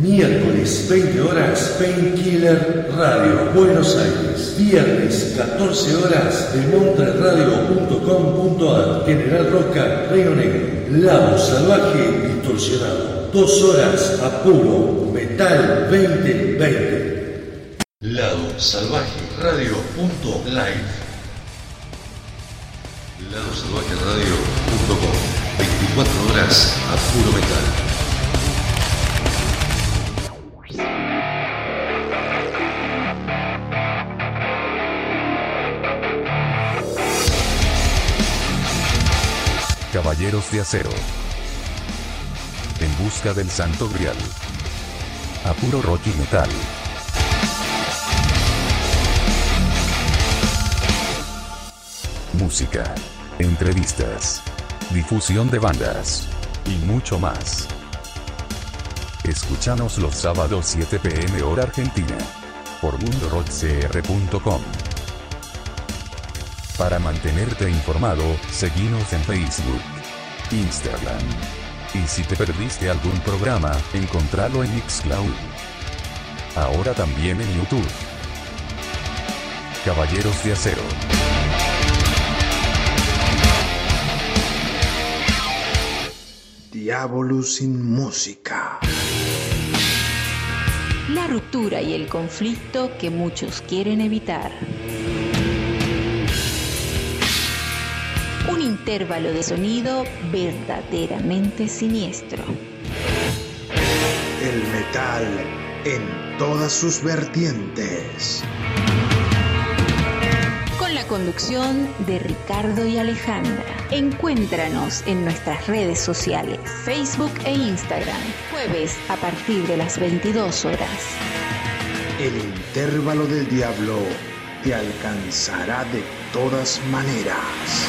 Miércoles, 20 horas, Painkiller Radio, Buenos Aires. Viernes, 14 horas, demontreradio.com.ar, General Roca, Río Negro. Lado Salvaje Distorsionado. Dos horas a puro Metal 2020. Lado Salvaje Radio.live. Lado Salvaje Radio.com. 24 horas a puro metal. Caballeros de Acero. En busca del Santo Grial. A puro rock y metal. Música. Entrevistas. Difusión de bandas. Y mucho más. Escúchanos los sábados 7 pm hora argentina. Por mundorockcr.com. Para mantenerte informado, seguinos en Facebook, Instagram. Y si te perdiste algún programa, encontralo en Mixcloud. Ahora también en YouTube. Caballeros de Acero. Diabolus sin música. La ruptura y el conflicto que muchos quieren evitar. Intervalo de sonido verdaderamente siniestro. El metal en todas sus vertientes. con la conducción de Ricardo y Alejandra. Encuéntranos en nuestras redes sociales, Facebook e Instagram, jueves a partir de las 22 horas. El intervalo del diablo te alcanzará de todas maneras.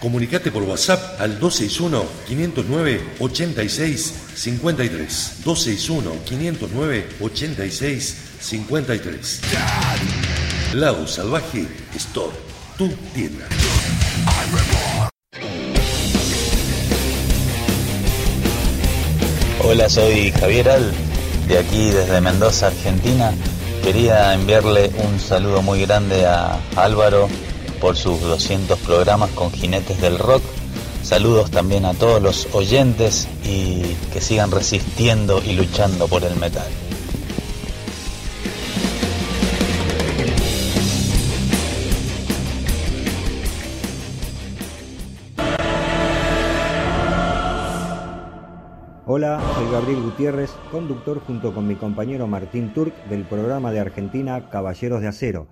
Comunicate por WhatsApp al 261-509-8653. 261-509-8653. Lado Salvaje Store, tu tienda. Hola, soy Javier Al, de aquí desde Mendoza, Argentina. Quería enviarle un saludo muy grande a Álvaro por sus 200 programas con jinetes del rock. Saludos también a todos los oyentes y que sigan resistiendo y luchando por el metal. Hola, soy Gabriel Gutiérrez, conductor junto con mi compañero Martín Turk del programa de Argentina Caballeros de Acero,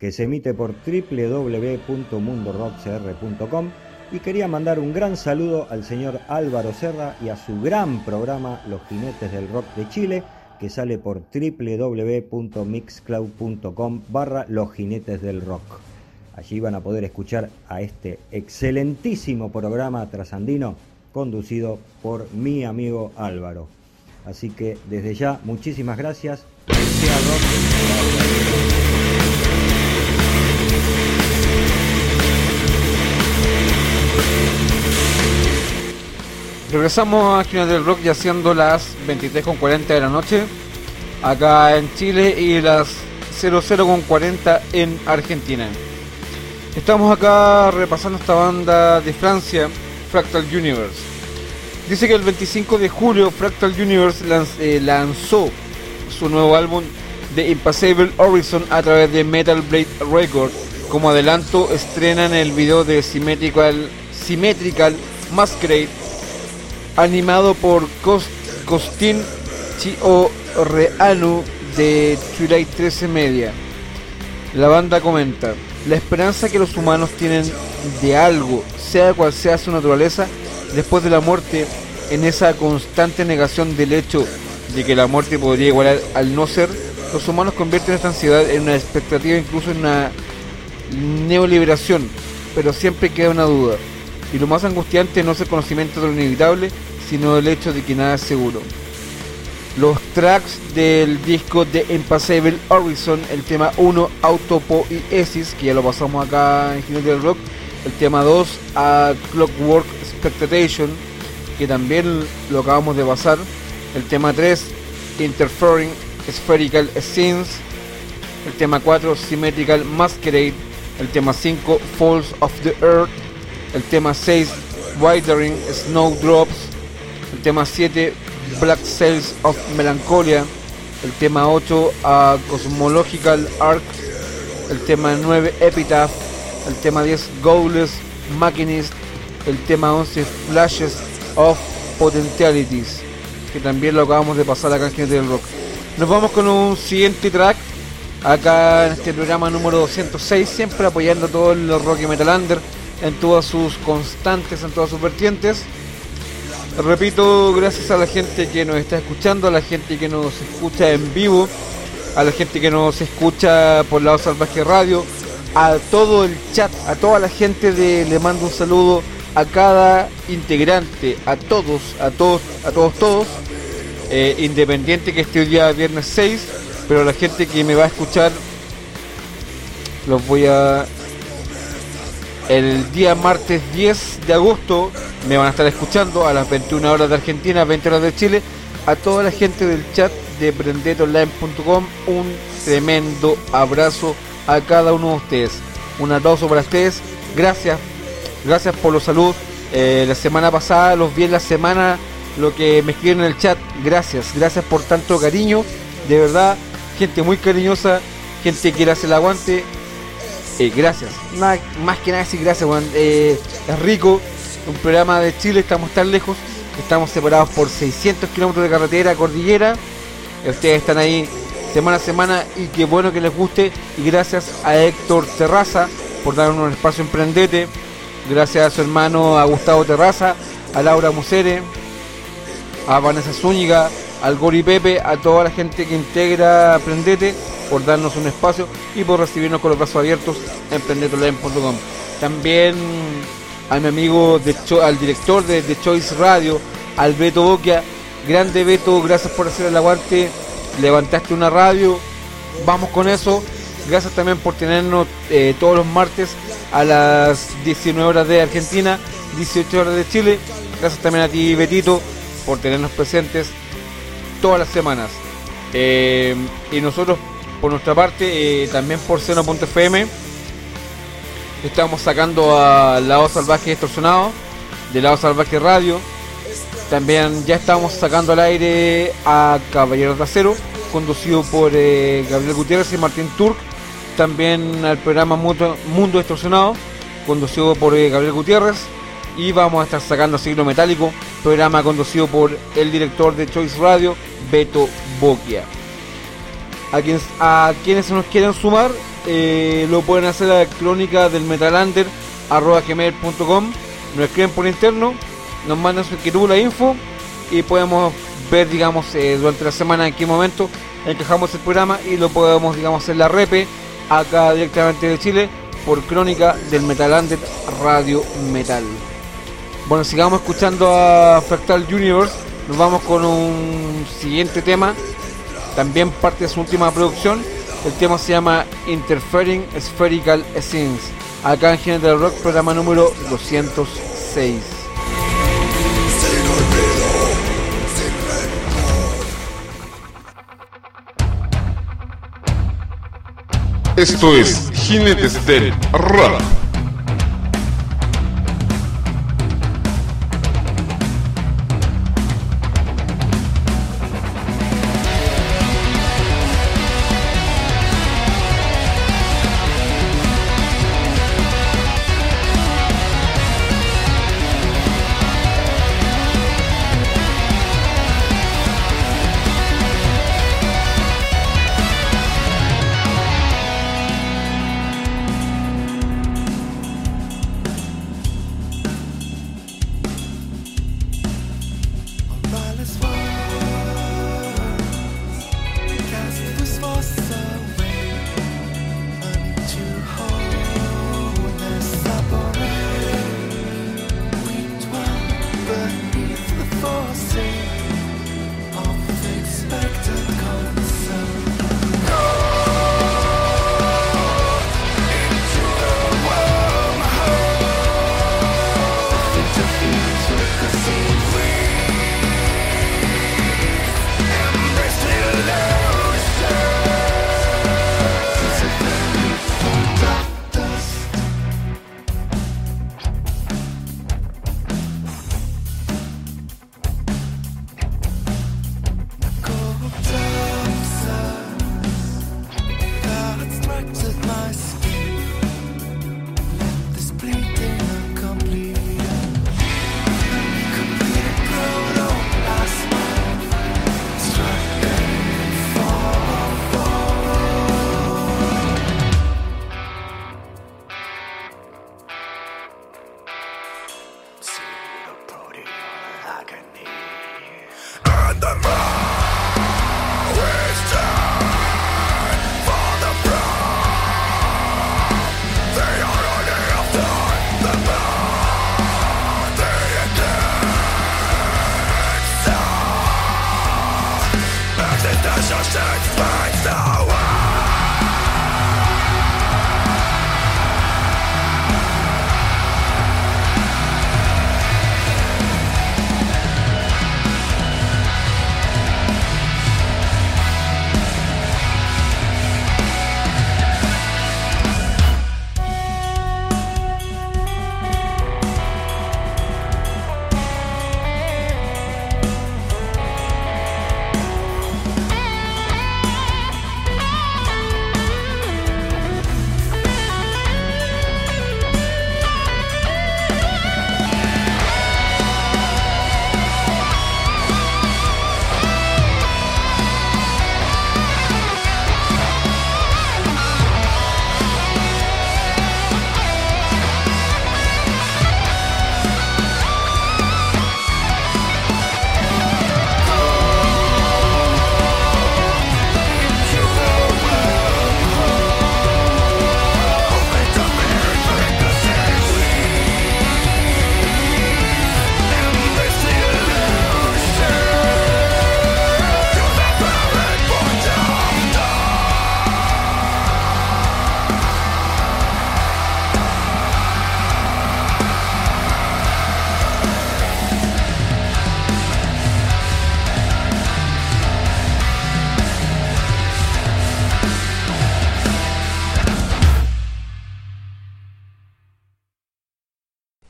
que se emite por www.mundorockcr.com y quería mandar un gran saludo al señor Álvaro Serra y a su gran programa Los Jinetes del Rock de Chile, que sale por www.mixcloud.com barra Los Jinetes del Rock. Allí van a poder escuchar a este excelentísimo programa trasandino conducido por mi amigo Álvaro. Así que desde ya, muchísimas gracias. Regresamos a Final del Rock ya siendo las 23.40 de la noche acá en Chile y las 00.40 en Argentina. Estamos acá repasando esta banda de Francia, Fractal Universe. Dice que el 25 de julio Fractal Universe eh, lanzó su nuevo álbum The Impassable Horizon a través de Metal Blade Records. Como adelanto, estrenan el video de Symmetrical, Symmetrical Masquerade animado por Cos- Costin Chio Reanu de Twilight 13 Media. La banda comenta, la esperanza que los humanos tienen de algo, sea cual sea su naturaleza, después de la muerte, en esa constante negación del hecho de que la muerte podría igualar al no ser, los humanos convierten esta ansiedad en una expectativa, incluso en una neoliberación, pero siempre queda una duda. Y lo más angustiante no es el conocimiento de lo inevitable, sino el hecho de que nada es seguro. Los tracks del disco de Impassable Horizon, el tema 1 Autopoiesis, que ya lo pasamos acá en Jinete del Rock, el tema 2 a Clockwork Expectation, que también lo acabamos de pasar, el tema 3 Interfering Spherical Scenes, el tema 4 Symmetrical Masquerade, el tema 5 Falls of the Earth, el tema 6 Withering Snowdrops, tema 7 Black Cells of Melancholia, el tema 8 a Cosmological Arc, el tema 9 Epitaph, el tema 10 Goalless Machinist, el tema 11 Flashes of Potentialities, que también lo acabamos de pasar acá en Gente del Rock. Nos vamos con un siguiente track acá en este programa número 206, siempre apoyando todo el rock y metal under en todas sus constantes, en todas sus vertientes. Repito, gracias a la gente que nos está escuchando, a la gente que nos escucha en vivo, a la gente que nos escucha por Lado Salvaje Radio, a todo el chat, a toda la gente de le mando un saludo a cada integrante, a todos, a todos, a todos, todos, eh, independiente que esté hoy día viernes 6, pero la gente que me va a escuchar los voy a el día martes 10 de agosto me van a estar escuchando a las 21 horas de Argentina, 20 horas de Chile, a toda la gente del chat de prendetoonline.com. Un tremendo abrazo a cada uno de ustedes. Un aplauso para ustedes. Gracias, gracias por los saludos. Eh, la semana pasada los vi en la semana lo que me escribieron en el chat. Gracias, gracias por tanto cariño. De verdad, gente muy cariñosa, gente que quiere hacer el aguante. Eh, gracias, más que nada decir gracias, Juan. Eh, es rico, un programa de Chile, estamos tan lejos, estamos separados por 600 kilómetros de carretera, cordillera. Ustedes están ahí semana a semana y qué bueno que les guste. Y gracias a Héctor Terraza por darnos un espacio emprendete. Gracias a su hermano, a Gustavo Terraza, a Laura Musere, a Vanessa Zúñiga, al Gori Pepe, a toda la gente que integra Prendete por darnos un espacio y por recibirnos con los brazos abiertos en prendetoonline.com. También a mi amigo, de al director de, The Choice Radio, al Beto Boquia. Grande Beto, gracias por hacer el aguante. Levantaste una radio, vamos con eso. Gracias también por tenernos eh, todos los martes a las 19 horas de Argentina, 18 horas de Chile. Gracias también a ti, Betito, por tenernos presentes todas las semanas. Eh, y nosotros, por nuestra parte, eh, también por seno.fm, estamos sacando a Lado Salvaje Distorsionado, de Lado Salvaje Radio. También ya estamos sacando al aire a Caballeros de Acero, conducido por eh, Gabriel Gutiérrez y Martín Turk. También al programa Mundo, Mundo Distorsionado, conducido por Gabriel Gutiérrez y vamos a estar sacando Siglo Metálico, programa conducido por el director de Choice Radio, Beto Boquia. A quienes, a quienes nos quieren sumar, eh, lo pueden hacer a crónica del metalander gmail.com, nos escriben por interno, nos mandan su inquietud, la info y podemos ver, digamos, eh, durante la semana en qué momento encajamos el programa y lo podemos, digamos, hacer la repe acá directamente de Chile por crónica del Metalander Radio Metal. Bueno, sigamos escuchando a Fractal Universe. Nos vamos con un siguiente tema. También parte de su última producción. El tema se llama Interfering Spherical Essence. Acá en General Rock, programa número 206. Esto es Jinetes del Rock.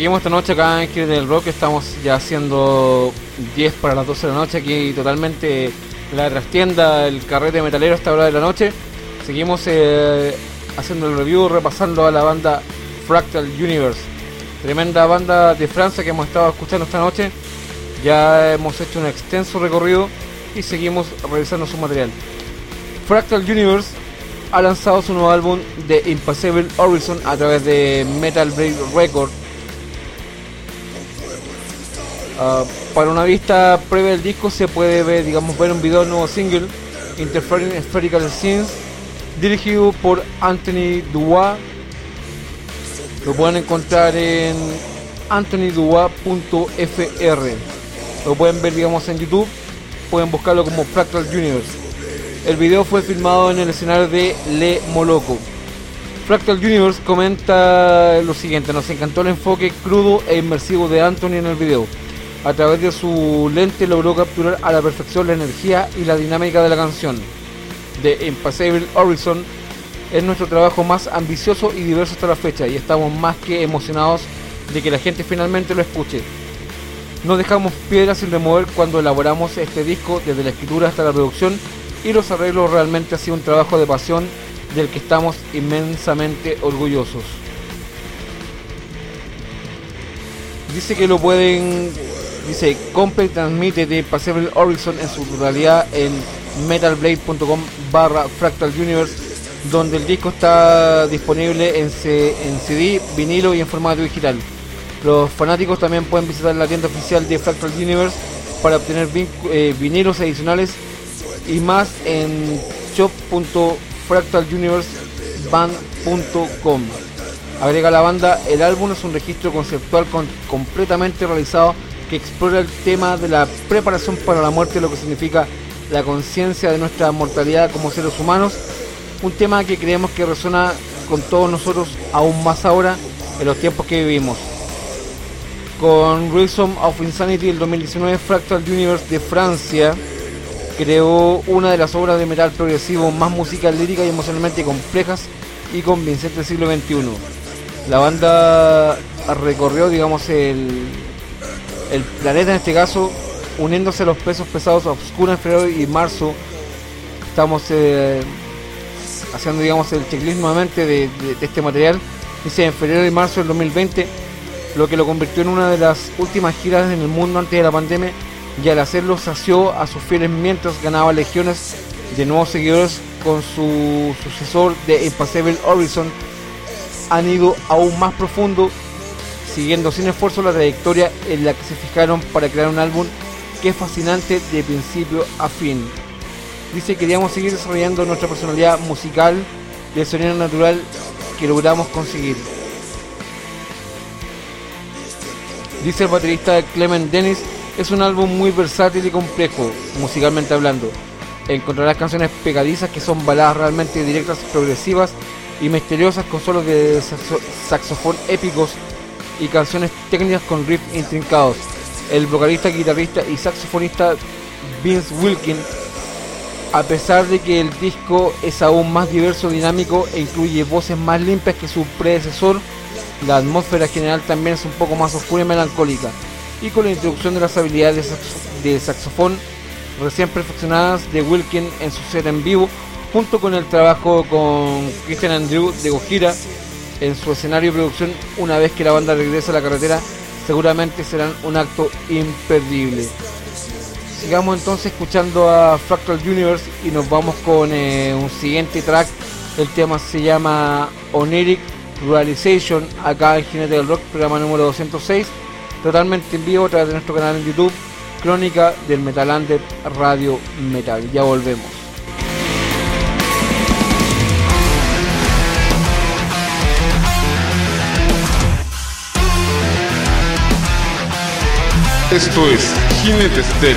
Seguimos esta noche acá en Kids del Rock, estamos ya haciendo 10 para las 12 de la noche, aquí totalmente la trastienda, el carrete metalero a esta hora de la noche. Seguimos eh, haciendo el review, repasando a la banda Fractal Universe, tremenda banda de Francia que hemos estado escuchando esta noche. Ya hemos hecho un extenso recorrido y seguimos revisando su material. Fractal Universe ha lanzado su nuevo álbum de Impossible Horizon a través de Metal Blade Records Uh, para una vista previa del disco se puede ver, digamos, ver un video nuevo single, Interfering Spherical Scenes, dirigido por Anthony Dubois. Lo pueden encontrar en anthonydubois.fr. Lo pueden ver, digamos, en YouTube. Pueden buscarlo como Fractal Universe. El video fue filmado en el escenario de Le Moloco. Fractal Universe comenta lo siguiente, nos encantó el enfoque crudo e inmersivo de Anthony en el video a través de su lente logró capturar a la perfección la energía y la dinámica de la canción. The Impossible Horizon es nuestro trabajo más ambicioso y diverso hasta la fecha y estamos más que emocionados de que la gente finalmente lo escuche. No dejamos piedras sin remover cuando elaboramos este disco desde la escritura hasta la producción y los arreglos realmente ha sido un trabajo de pasión del que estamos inmensamente orgullosos. Dice que lo pueden Dice, compra y transmite de Pacific Horizon en su totalidad en metalblade.com barra Fractal Universe, donde el disco está disponible en, en CD, vinilo y en formato digital. Los fanáticos también pueden visitar la tienda oficial de Fractal Universe para obtener eh, vinilos adicionales y más en shop.fractaluniverseband.com. Agrega la banda, el álbum es un registro conceptual completamente realizado que explora el tema de la preparación para la muerte, lo que significa la conciencia de nuestra mortalidad como seres humanos. Un tema que creemos que resuena con todos nosotros aún más ahora en los tiempos que vivimos. Con Rhythm of Insanity el 2019, Fractal Universe de Francia creó una de las obras de metal progresivo más musical, lírica y emocionalmente complejas y convincentes del siglo XXI. La banda recorrió, digamos, el, el planeta en este caso, uniéndose a los pesos pesados Obscura en febrero y marzo, estamos eh, haciendo digamos el checklist nuevamente de, este material. Dice en febrero y marzo del 2020, lo que lo convirtió en una de las últimas giras en el mundo antes de la pandemia y al hacerlo sació a sus fieles mientras ganaba legiones de nuevos seguidores con su sucesor de Impossible Horizon han ido aún más profundo siguiendo sin esfuerzo la trayectoria en la que se fijaron para crear un álbum que es fascinante de principio a fin. Dice que queríamos seguir desarrollando nuestra personalidad musical y el sonido natural que logramos conseguir. Dice el baterista Clement Dennis, es un álbum muy versátil y complejo, musicalmente hablando. Encontrarás canciones pegadizas que son baladas realmente directas, progresivas y misteriosas con solos de saxofón épicos y canciones técnicas con riffs intrincados. El vocalista, guitarrista y saxofonista Vince Wilkin, a pesar de que el disco es aún más diverso, dinámico e incluye voces más limpias que su predecesor, la atmósfera general también es un poco más oscura y melancólica. Y con la introducción de las habilidades de saxofón recién perfeccionadas de Wilkin en su set en vivo, junto con el trabajo con Christian Andrew de Gojira en su escenario de producción una vez que la banda regrese a la carretera seguramente serán un acto imperdible. Sigamos entonces escuchando a Fractal Universe y nos vamos con eh, un siguiente track. El tema se llama Oniric Realization acá en Jinete del Rock, programa número 206, totalmente en vivo a través de nuestro canal en YouTube, Crónica del Metal Under Radio Metal. Ya volvemos. Esto es Jinetes del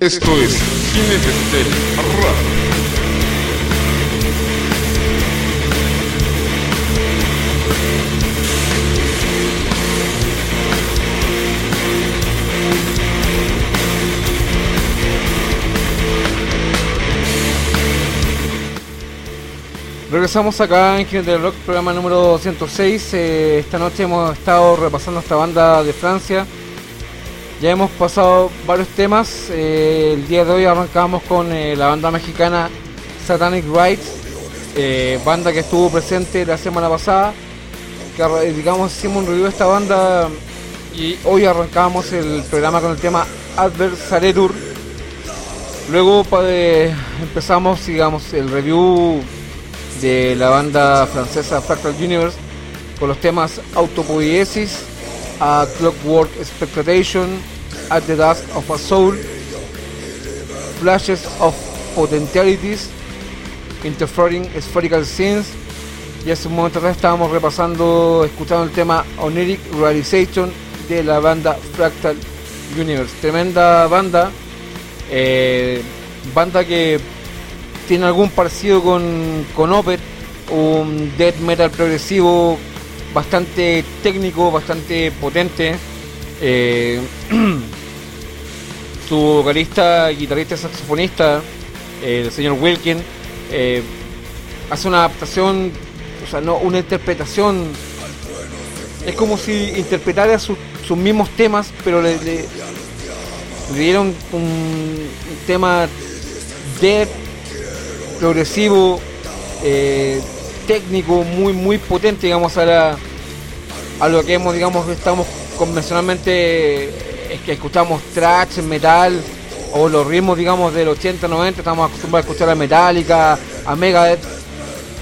Esto es Jinetes del Rock. Regresamos acá en Jinete del Rock, programa número 206. Eh, esta noche hemos estado repasando esta banda de Francia. Ya hemos pasado varios temas. Eh, el día de hoy arrancamos con eh, la banda mexicana Satanic Rites, eh, banda que estuvo presente la semana pasada. Que digamos hicimos un review de esta banda y hoy arrancamos el programa con el tema Adversariatur. Luego empezamos digamos el review de la banda francesa Fractal Universe con los temas Autopoiesis, A Clockwork Expectation, At the Dusk of a Soul, Flashes of Potentialities, Interfering Spherical Scenes. Y hace un momento atrás estábamos repasando, escuchando el tema Oniric Realization de la banda Fractal Universe. Tremenda banda. Eh, banda que tiene algún parecido con, con Opet, un death metal progresivo bastante técnico, bastante potente. Eh, su vocalista, guitarrista y saxofonista, el señor Wilkin, eh, hace una adaptación, o sea, no, una interpretación. Es como si interpretara sus, mismos temas, pero le, dieron un, tema death progresivo, eh, técnico, muy muy potente, digamos, a, a lo que hemos, digamos, estamos convencionalmente, es que escuchamos thrash, metal, o los ritmos, digamos, del 80, 90, estamos acostumbrados a escuchar a Metallica, a Megadeth.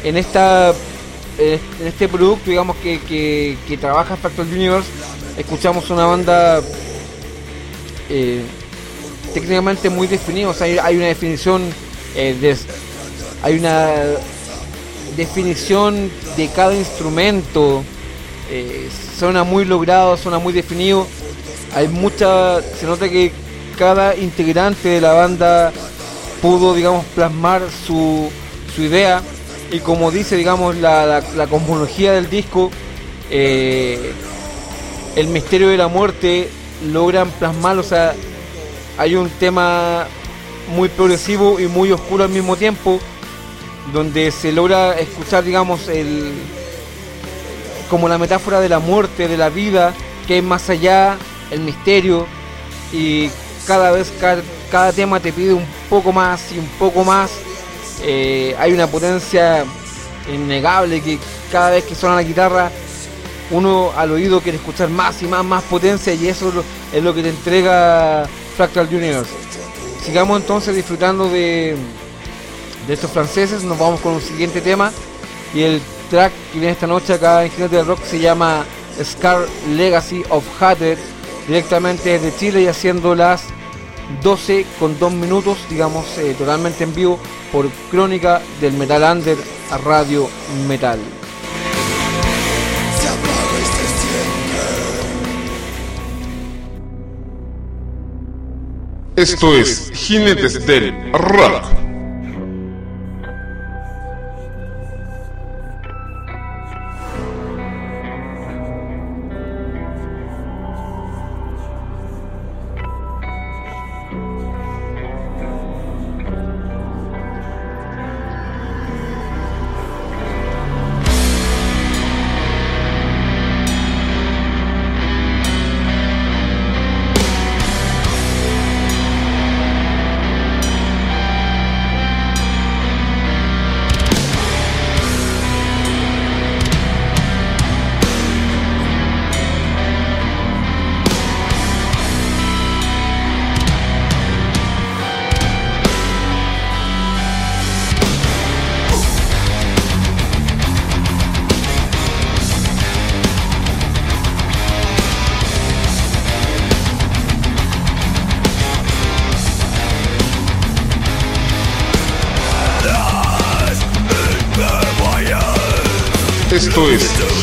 En esta en este producto, digamos, que, que, trabaja Factor Universe, escuchamos una banda eh, técnicamente muy definida, o sea, hay, una definición eh, de, hay una definición de cada instrumento, eh, suena muy logrado, suena muy definido, hay mucha, se nota que cada integrante de la banda pudo, digamos, plasmar su, su idea. Y como dice, digamos, la, la, cosmología del disco, eh, el misterio de la muerte logran plasmar, o sea, hay un tema muy progresivo y muy oscuro al mismo tiempo, donde se logra escuchar, digamos, el como la metáfora de la muerte, de la vida, que es más allá, el misterio, y cada vez cada, tema te pide un poco más y un poco más. Eh, hay una potencia innegable que cada vez que suena la guitarra uno al oído quiere escuchar más y más, más potencia y eso es lo que te entrega Fractal Universe. Sigamos entonces disfrutando de, de estos franceses, nos vamos con un siguiente tema y el track que viene esta noche acá en Jinete del Rock se llama Scar Legacy of Hatred, directamente desde Chile y haciendo las 12 con 2 minutos, digamos, eh, totalmente en vivo por Crónica del Metal Under a Radio Metal. Esto es Jinetes del Rock.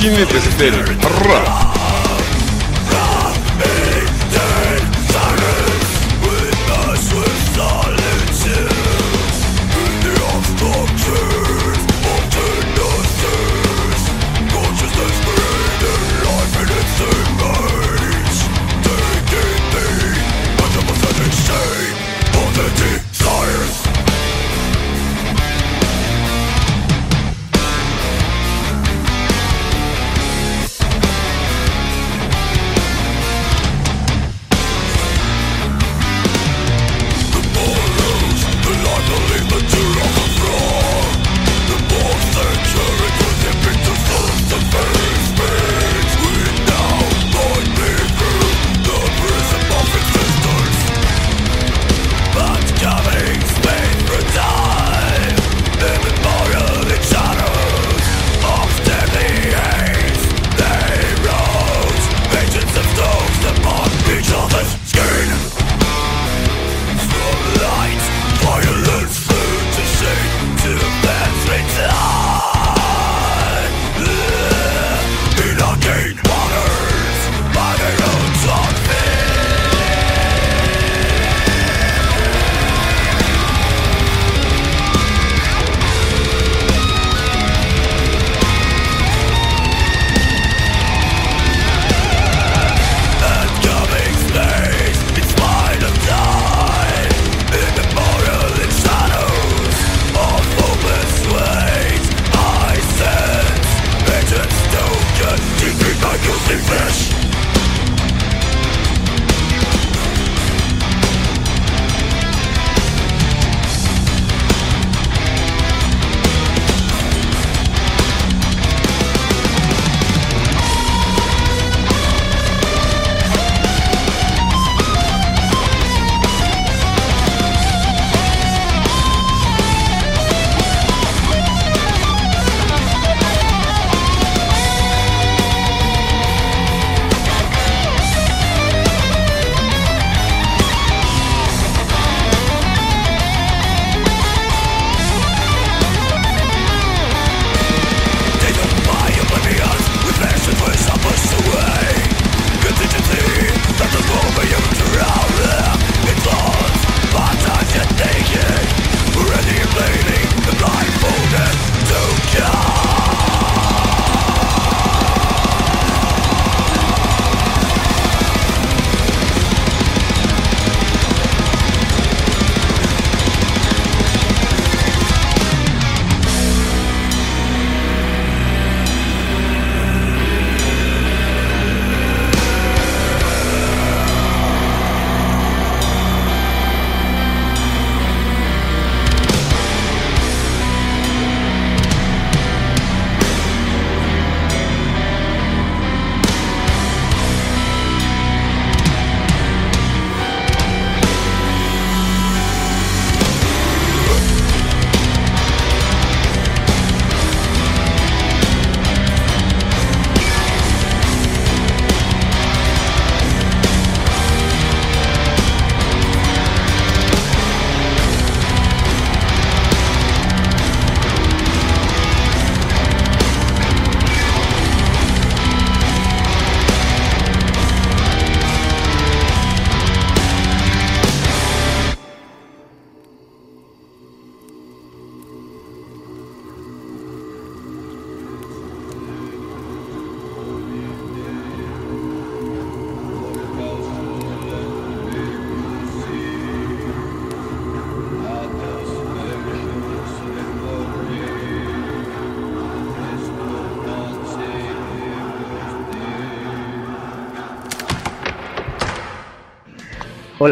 Es Jinetes del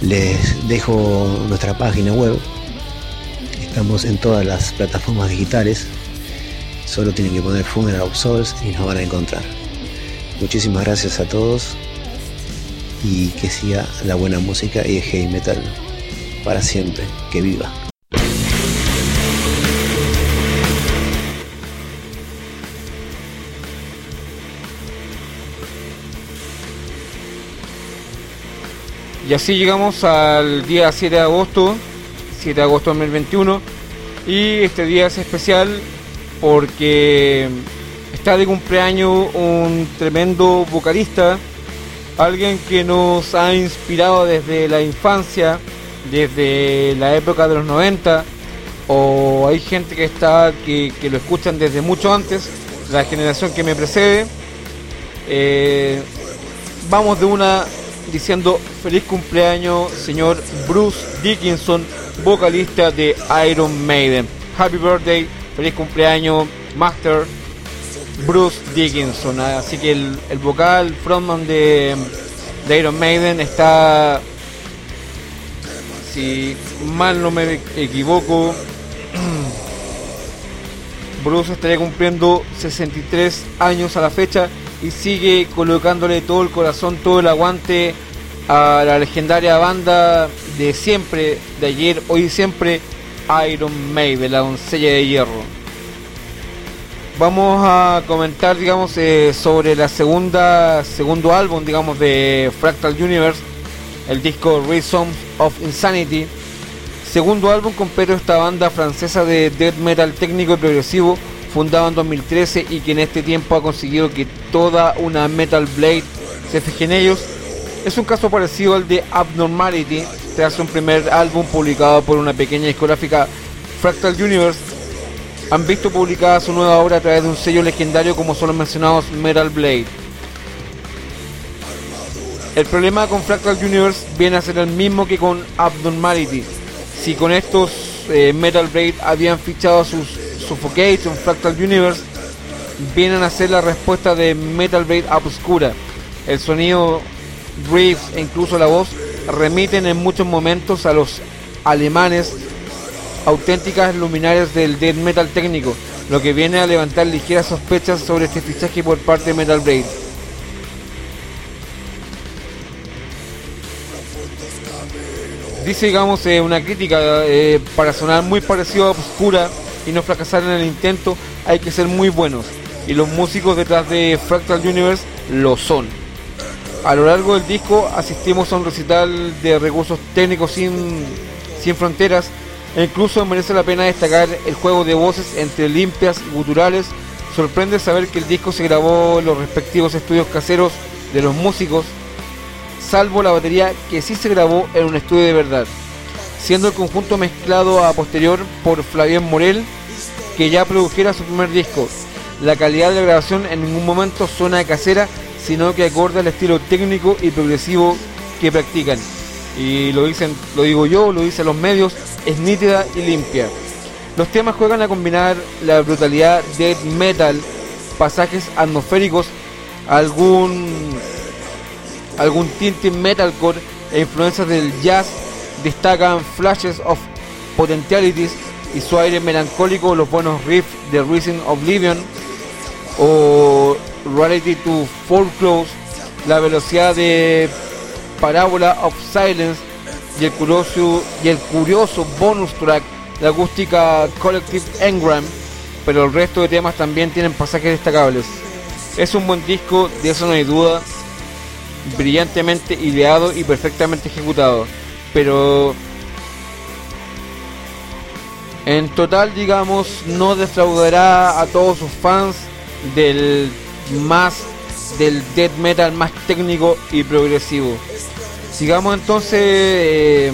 Les dejo nuestra página web. Estamos en todas las plataformas digitales. Solo tienen que poner Funeral of Souls y nos van a encontrar. Muchísimas gracias a todos y que siga la buena música y el heavy metal para siempre. Que viva. Y así llegamos al día 7 de agosto, 7 de agosto de 2021. Y este día es especial porque está de cumpleaños un tremendo vocalista, alguien que nos ha inspirado desde la infancia, desde la época de los 90, o hay gente que está que, lo escuchan desde mucho antes, la generación que me precede. Eh, vamos de una diciendo feliz cumpleaños, señor Bruce Dickinson, vocalista de Iron Maiden. Happy birthday, feliz cumpleaños, Master Bruce Dickinson. Así que el, vocal frontman de, de Iron Maiden está, si mal no me equivoco, Bruce estaría cumpliendo 63 años a la fecha y sigue colocándole todo el corazón, todo el aguante a la legendaria banda de siempre, de ayer, hoy y siempre, Iron Maiden, la doncella de hierro. Vamos a comentar, digamos, eh, sobre la segunda, segundo álbum, digamos, de Fractal Universe, el disco Rhythm of Insanity. Segundo álbum completo de esta banda francesa de death metal técnico y progresivo fundado en 2013 y que en este tiempo ha conseguido que toda una Metal Blade se fije en ellos. Es un caso parecido al de Abnormality, tras un primer álbum publicado por una pequeña discográfica Fractal Universe. Han visto publicada su nueva obra a través de un sello legendario como son los mencionados Metal Blade. El problema con Fractal Universe viene a ser el mismo que con Abnormality. Si con estos eh, Metal Blade habían fichado a sus Suffocate, un Fractal Universe, vienen a ser la respuesta de Metal Blade Obscura. El sonido, riffs e incluso la voz remiten en muchos momentos a los alemanes, auténticas luminarias del death metal técnico, lo que viene a levantar ligeras sospechas sobre este fichaje por parte de Metal Blade. Dice, digamos, eh, una crítica eh, para sonar muy parecido a Obscura y no fracasar en el intento, hay que ser muy buenos. Y los músicos detrás de Fractal Universe lo son. A lo largo del disco asistimos a un recital de recursos técnicos sin, sin fronteras. E incluso merece la pena destacar el juego de voces entre limpias y guturales. Sorprende saber que el disco se grabó en los respectivos estudios caseros de los músicos, salvo la batería que sí se grabó en un estudio de verdad siendo el conjunto mezclado a posterior por Flavien Morel, que ya produjera su primer disco. La calidad de la grabación en ningún momento suena casera, sino que acorda al estilo técnico y progresivo que practican. Y lo dicen, lo digo yo, lo dicen los medios, es nítida y limpia. Los temas juegan a combinar la brutalidad death metal, pasajes atmosféricos, algún algún tinte metalcore e influencias del jazz destacan Flashes of Potentialities y su aire melancólico, los buenos riffs de Rising Oblivion o Reality to Foreclose, la velocidad de Parábola of Silence y el curioso, y el curioso bonus track de acústica Collective Engram, pero el resto de temas también tienen pasajes destacables. Es un buen disco, de eso no hay duda, brillantemente ideado y perfectamente ejecutado, pero en total, digamos, no defraudará a todos sus fans del más del death metal más técnico y progresivo. Sigamos entonces eh,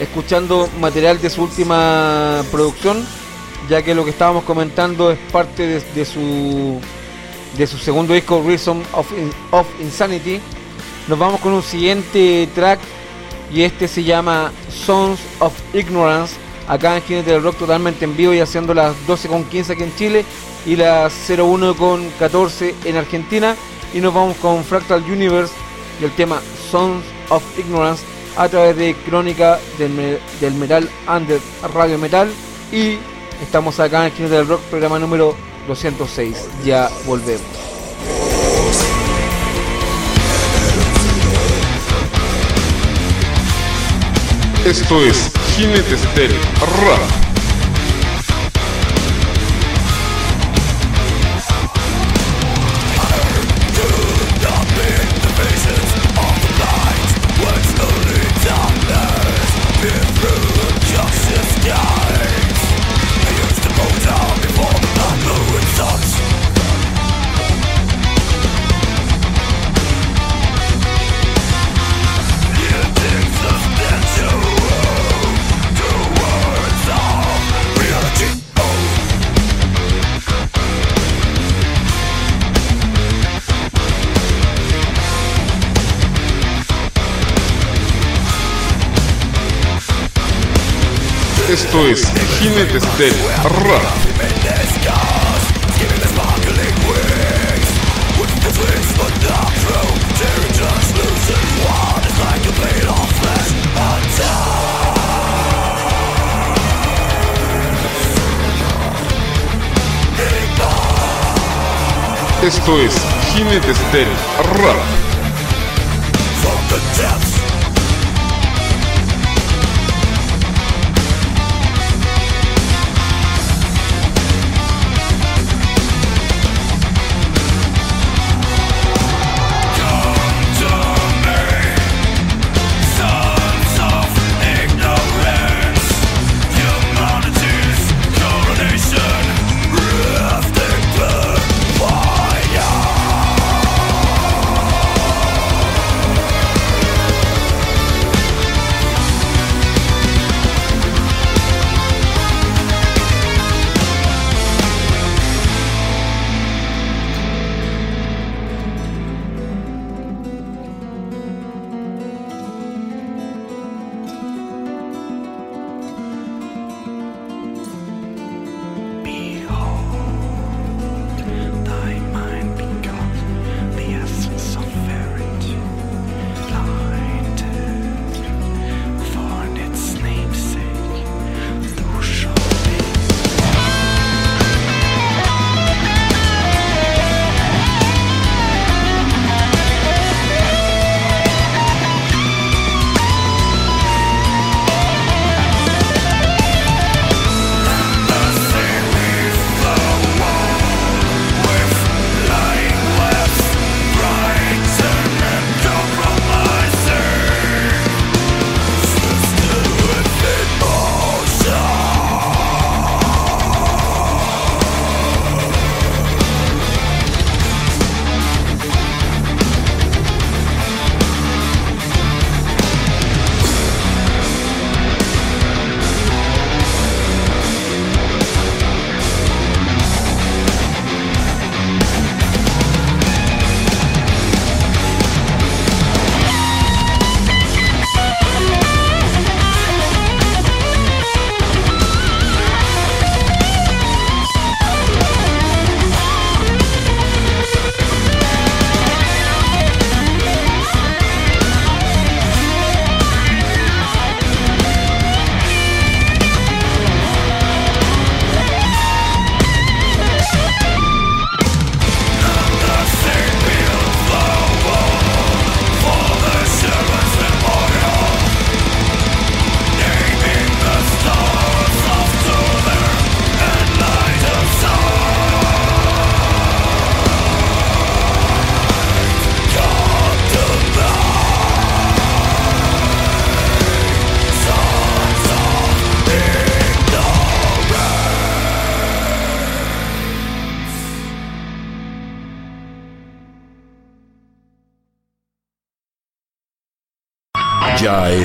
escuchando material de su última producción, ya que lo que estábamos comentando es parte de, su de su segundo disco Reason of, of Insanity. Nos vamos con un siguiente track y este se llama Sons of Ignorance acá en Jinete del Rock totalmente en vivo y haciendo las 12.15 aquí en Chile y las 01.14 en Argentina. Y nos vamos con Fractal Universe y el tema Sons of Ignorance a través de Crónica del, Metal Under Radio Metal. Y estamos acá en Jinete del Rock programa número 206 ya volvemos Esto es Jinetes del Rap. Esto es Jinetes del Rap. Esto es Jinetes del Rap.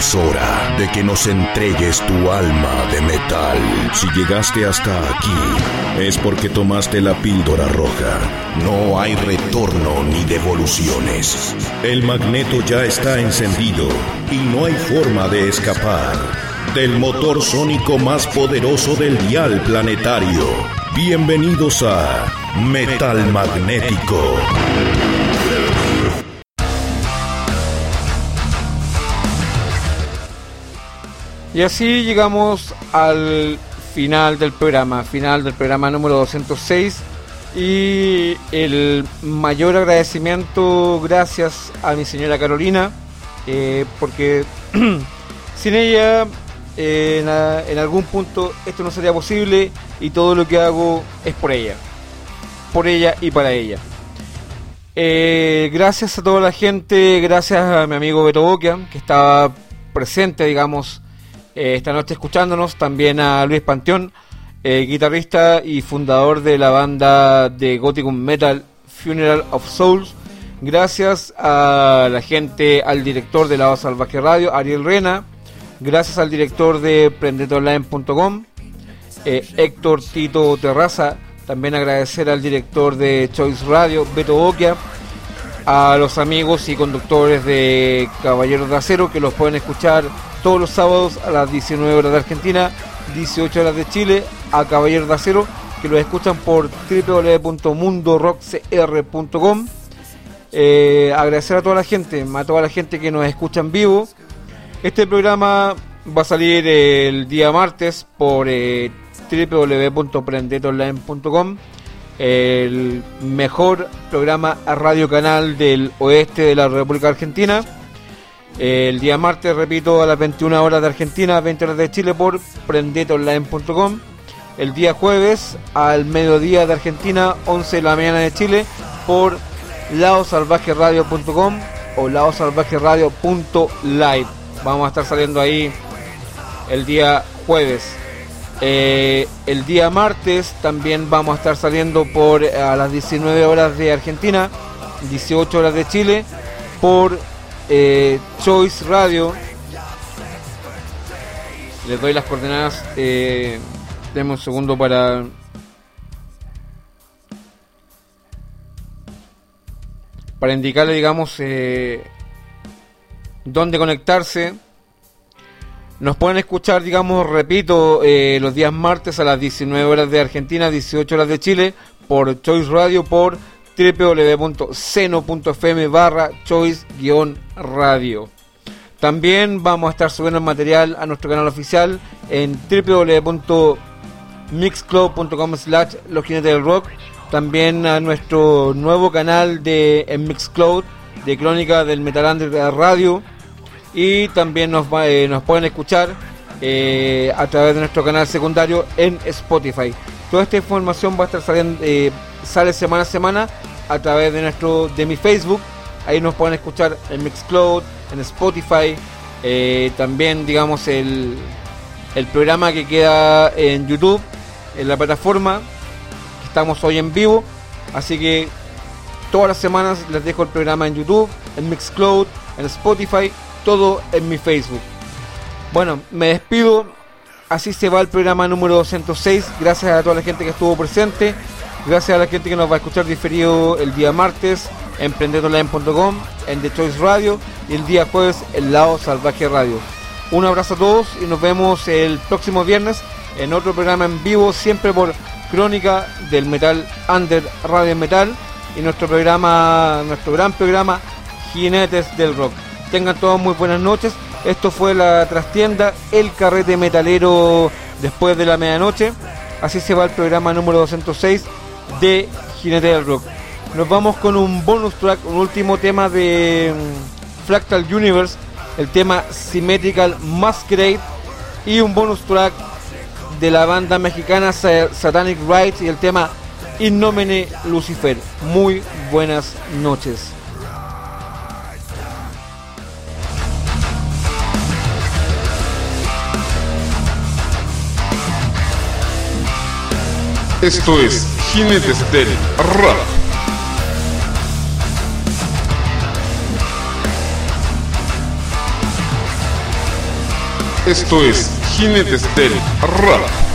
Es hora de que nos entregues tu alma de metal. Si llegaste hasta aquí, es porque tomaste la píldora roja. No hay retorno ni devoluciones. El magneto ya está encendido y no hay forma de escapar del motor sónico más poderoso del dial planetario. Bienvenidos a Metal Magnético. Y así llegamos al final del programa, final del programa número 206 y el mayor agradecimiento gracias a mi señora Carolina, eh, porque sin ella eh, en, algún punto esto no sería posible y todo lo que hago es por ella, por ella y para ella. Eh, gracias a toda la gente, gracias a mi amigo Beto Boquia, que estaba presente, digamos, eh, esta noche escuchándonos, también a Luis Panteón, eh, guitarrista y fundador de la banda de Gothic Metal Funeral of Souls. Gracias a la gente, al director de La Voz Salvaje Radio, Ariel Rena. Gracias al director de PrendetonLine.com, eh, Héctor Tito Terraza. También agradecer al director de Choice Radio, Beto Boquia. A los amigos y conductores de Caballeros de Acero que los pueden escuchar todos los sábados a las 19 horas de Argentina, 18 horas de Chile, a Caballeros de Acero, que los escuchan por www.mundorockcr.com. Eh, agradecer a toda la gente, a toda la gente que nos escucha en vivo. Este programa va a salir el día martes por eh, www.prendetonline.com el mejor programa a radio canal del oeste de la República Argentina el día martes, repito, a las 21 horas de Argentina, 20 horas de Chile por prendetonline.com. El día jueves, al mediodía de Argentina, 11 de la mañana de Chile, por laosalvajeradio.com o laosalvajeradio.live. Vamos a estar saliendo ahí el día jueves. Eh, el día martes también vamos a estar saliendo por a las 19 horas de Argentina, 18 horas de Chile, por eh, Choice Radio. Les doy las coordenadas. Eh, un segundo para. Para indicarle, digamos, eh, dónde conectarse. Nos pueden escuchar, digamos, repito, eh, los días martes a las 19 horas de Argentina, 18 horas de Chile, por Choice Radio, por www.seno.fm barra choice-radio. También vamos a estar subiendo el material a nuestro canal oficial en www.mixclub.com slash los del rock. También a nuestro nuevo canal de Mixcloud de Crónica del Metal Under Radio. Y también nos, eh, nos pueden escuchar eh, a través de nuestro canal secundario en Spotify. Toda esta información va a estar saliendo, eh, sale semana a semana a través de nuestro de mi Facebook. Ahí nos pueden escuchar en Mixcloud, en Spotify, eh, también digamos el, el programa que queda en YouTube, en la plataforma. Estamos hoy en vivo, así que todas las semanas les dejo el programa en YouTube, en Mixcloud, en Spotify, todo en mi Facebook. Bueno, me despido. Así se va el programa número 206. Gracias a toda la gente que estuvo presente. Gracias a la gente que nos va a escuchar diferido el día martes en prendedonline.com, en The Choice Radio y el día jueves en Lado Salvaje Radio. Un abrazo a todos y nos vemos el próximo viernes en otro programa en vivo, siempre por Crónica del Metal Under Radio Metal y nuestro programa, nuestro gran programa Jinetes del Rock. Tengan todos muy buenas noches. Esto fue la trastienda, el carrete metalero después de la medianoche. Así se va el programa número 206 de Jinete del Rock. Nos vamos con un bonus track, un último tema de mm, Fractal Universe, el tema Symmetrical Masquerade y un bonus track de la banda mexicana Satanic Rites y el tema Innomene Lucifer. Muy buenas noches. Esto es Jinetes del Rap. Esto es Jinetes del Rap.